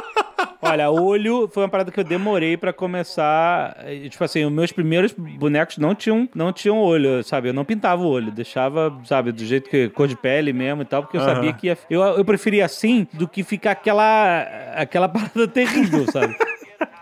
Olha, olho foi uma parada que eu demorei para começar. Tipo assim, os meus primeiros bonecos não tinham, não tinham olho, sabe? Eu não pintava o olho, deixava, sabe, do jeito que cor de pele mesmo e tal, porque eu uhum. sabia que ia. Eu, eu preferia assim do que ficar aquela, aquela parada terrível, sabe?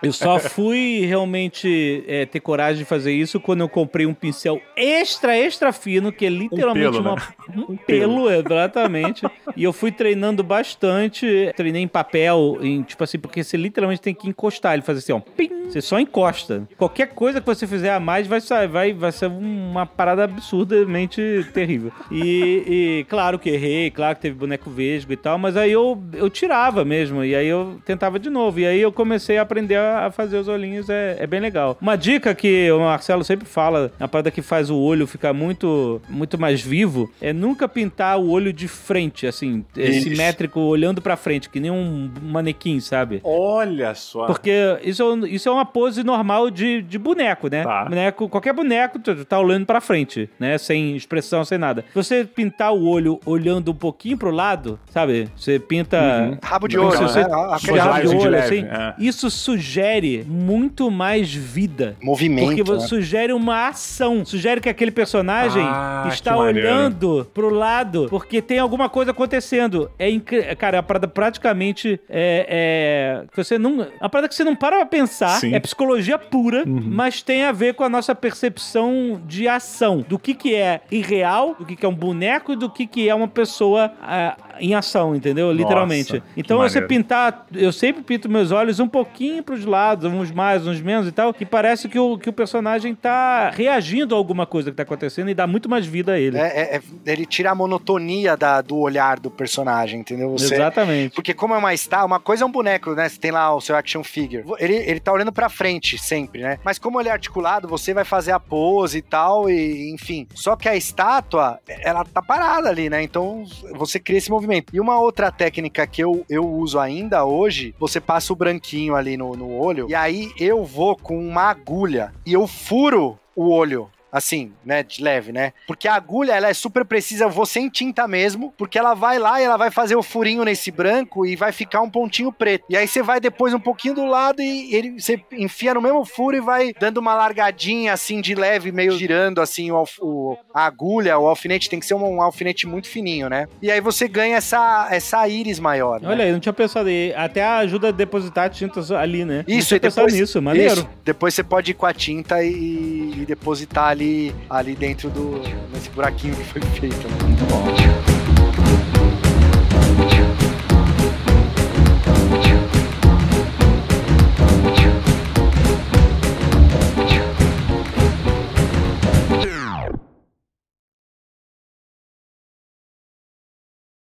Eu só fui realmente é, ter coragem de fazer isso quando eu comprei um pincel extra, extra fino, que é literalmente um pelo, uma, né? um pelo, exatamente. e eu fui treinando bastante, treinei em papel, em, tipo assim, porque você literalmente tem que encostar, ele fazer assim, ó, pim, você só encosta. Qualquer coisa que você fizer a mais vai, vai, vai ser uma parada absurdamente terrível. E, e claro que errei, claro que teve boneco vesgo e tal, mas aí eu, eu tirava mesmo, e aí eu tentava de novo, e aí eu comecei a aprender a a fazer os olhinhos é, é bem legal. Uma dica que o Marcelo sempre fala, a parada que faz o olho ficar muito, muito mais vivo, é nunca pintar o olho de frente, assim, é simétrico, olhando pra frente, que nem um manequim, sabe? Olha só. Porque isso, isso é uma pose normal de, de boneco, né? Tá. Boneco, qualquer boneco tá olhando pra frente, né? Sem expressão, sem nada. Você pintar o olho olhando um pouquinho pro lado, sabe? Você pinta. Uhum. Rabo de olho, você, né? Aquele rabo de olho, assim. É. Isso sugere sugere muito mais vida. Movimento. Porque né? sugere uma ação. Sugere que aquele personagem ah, está olhando pro lado porque tem alguma coisa acontecendo. É incrível. Cara, é a parada praticamente é, é. Você não. A parada que você não para pra pensar. Sim. É psicologia pura, uhum. mas tem a ver com a nossa percepção de ação. Do que, que é irreal, do que, que é um boneco e do que, que é uma pessoa uh, em ação, entendeu? Literalmente. Nossa, então, você pintar. Eu sempre pinto meus olhos um pouquinho pros lados, uns mais, uns menos e tal, que parece que o, que o personagem tá reagindo a alguma coisa que tá acontecendo e dá muito mais vida a ele. É, é, é ele tira a monotonia da, do olhar do personagem, entendeu? Você, Exatamente. Porque como é uma está, uma coisa é um boneco, né? Você tem lá o seu action figure. Ele, ele tá olhando pra frente sempre, né? Mas como ele é articulado, você vai fazer a pose e tal, e enfim. Só que a estátua, ela tá parada ali, né? Então você cria esse movimento. E uma outra técnica que eu, eu uso ainda hoje, você passa o branquinho ali no, no olho, e aí eu vou com uma agulha e eu furo o olho assim, né, de leve, né? Porque a agulha, ela é super precisa, eu vou sem tinta mesmo, porque ela vai lá e ela vai fazer o furinho nesse branco e vai ficar um pontinho preto. E aí você vai depois um pouquinho do lado e ele, você enfia no mesmo furo e vai dando uma largadinha assim de leve, meio girando assim o, o a agulha, o alfinete tem que ser um, um, alfinete muito fininho, né? E aí você ganha essa, essa íris maior. Né? Olha aí, não tinha pensado aí. Até ajuda a depositar tintas ali, né? Isso, e depois, nisso, maneiro. Isso. Depois você pode ir com a tinta e, e depositar ali ali, ali dentro do. nesse buraquinho que foi feito. Né? Muito bom.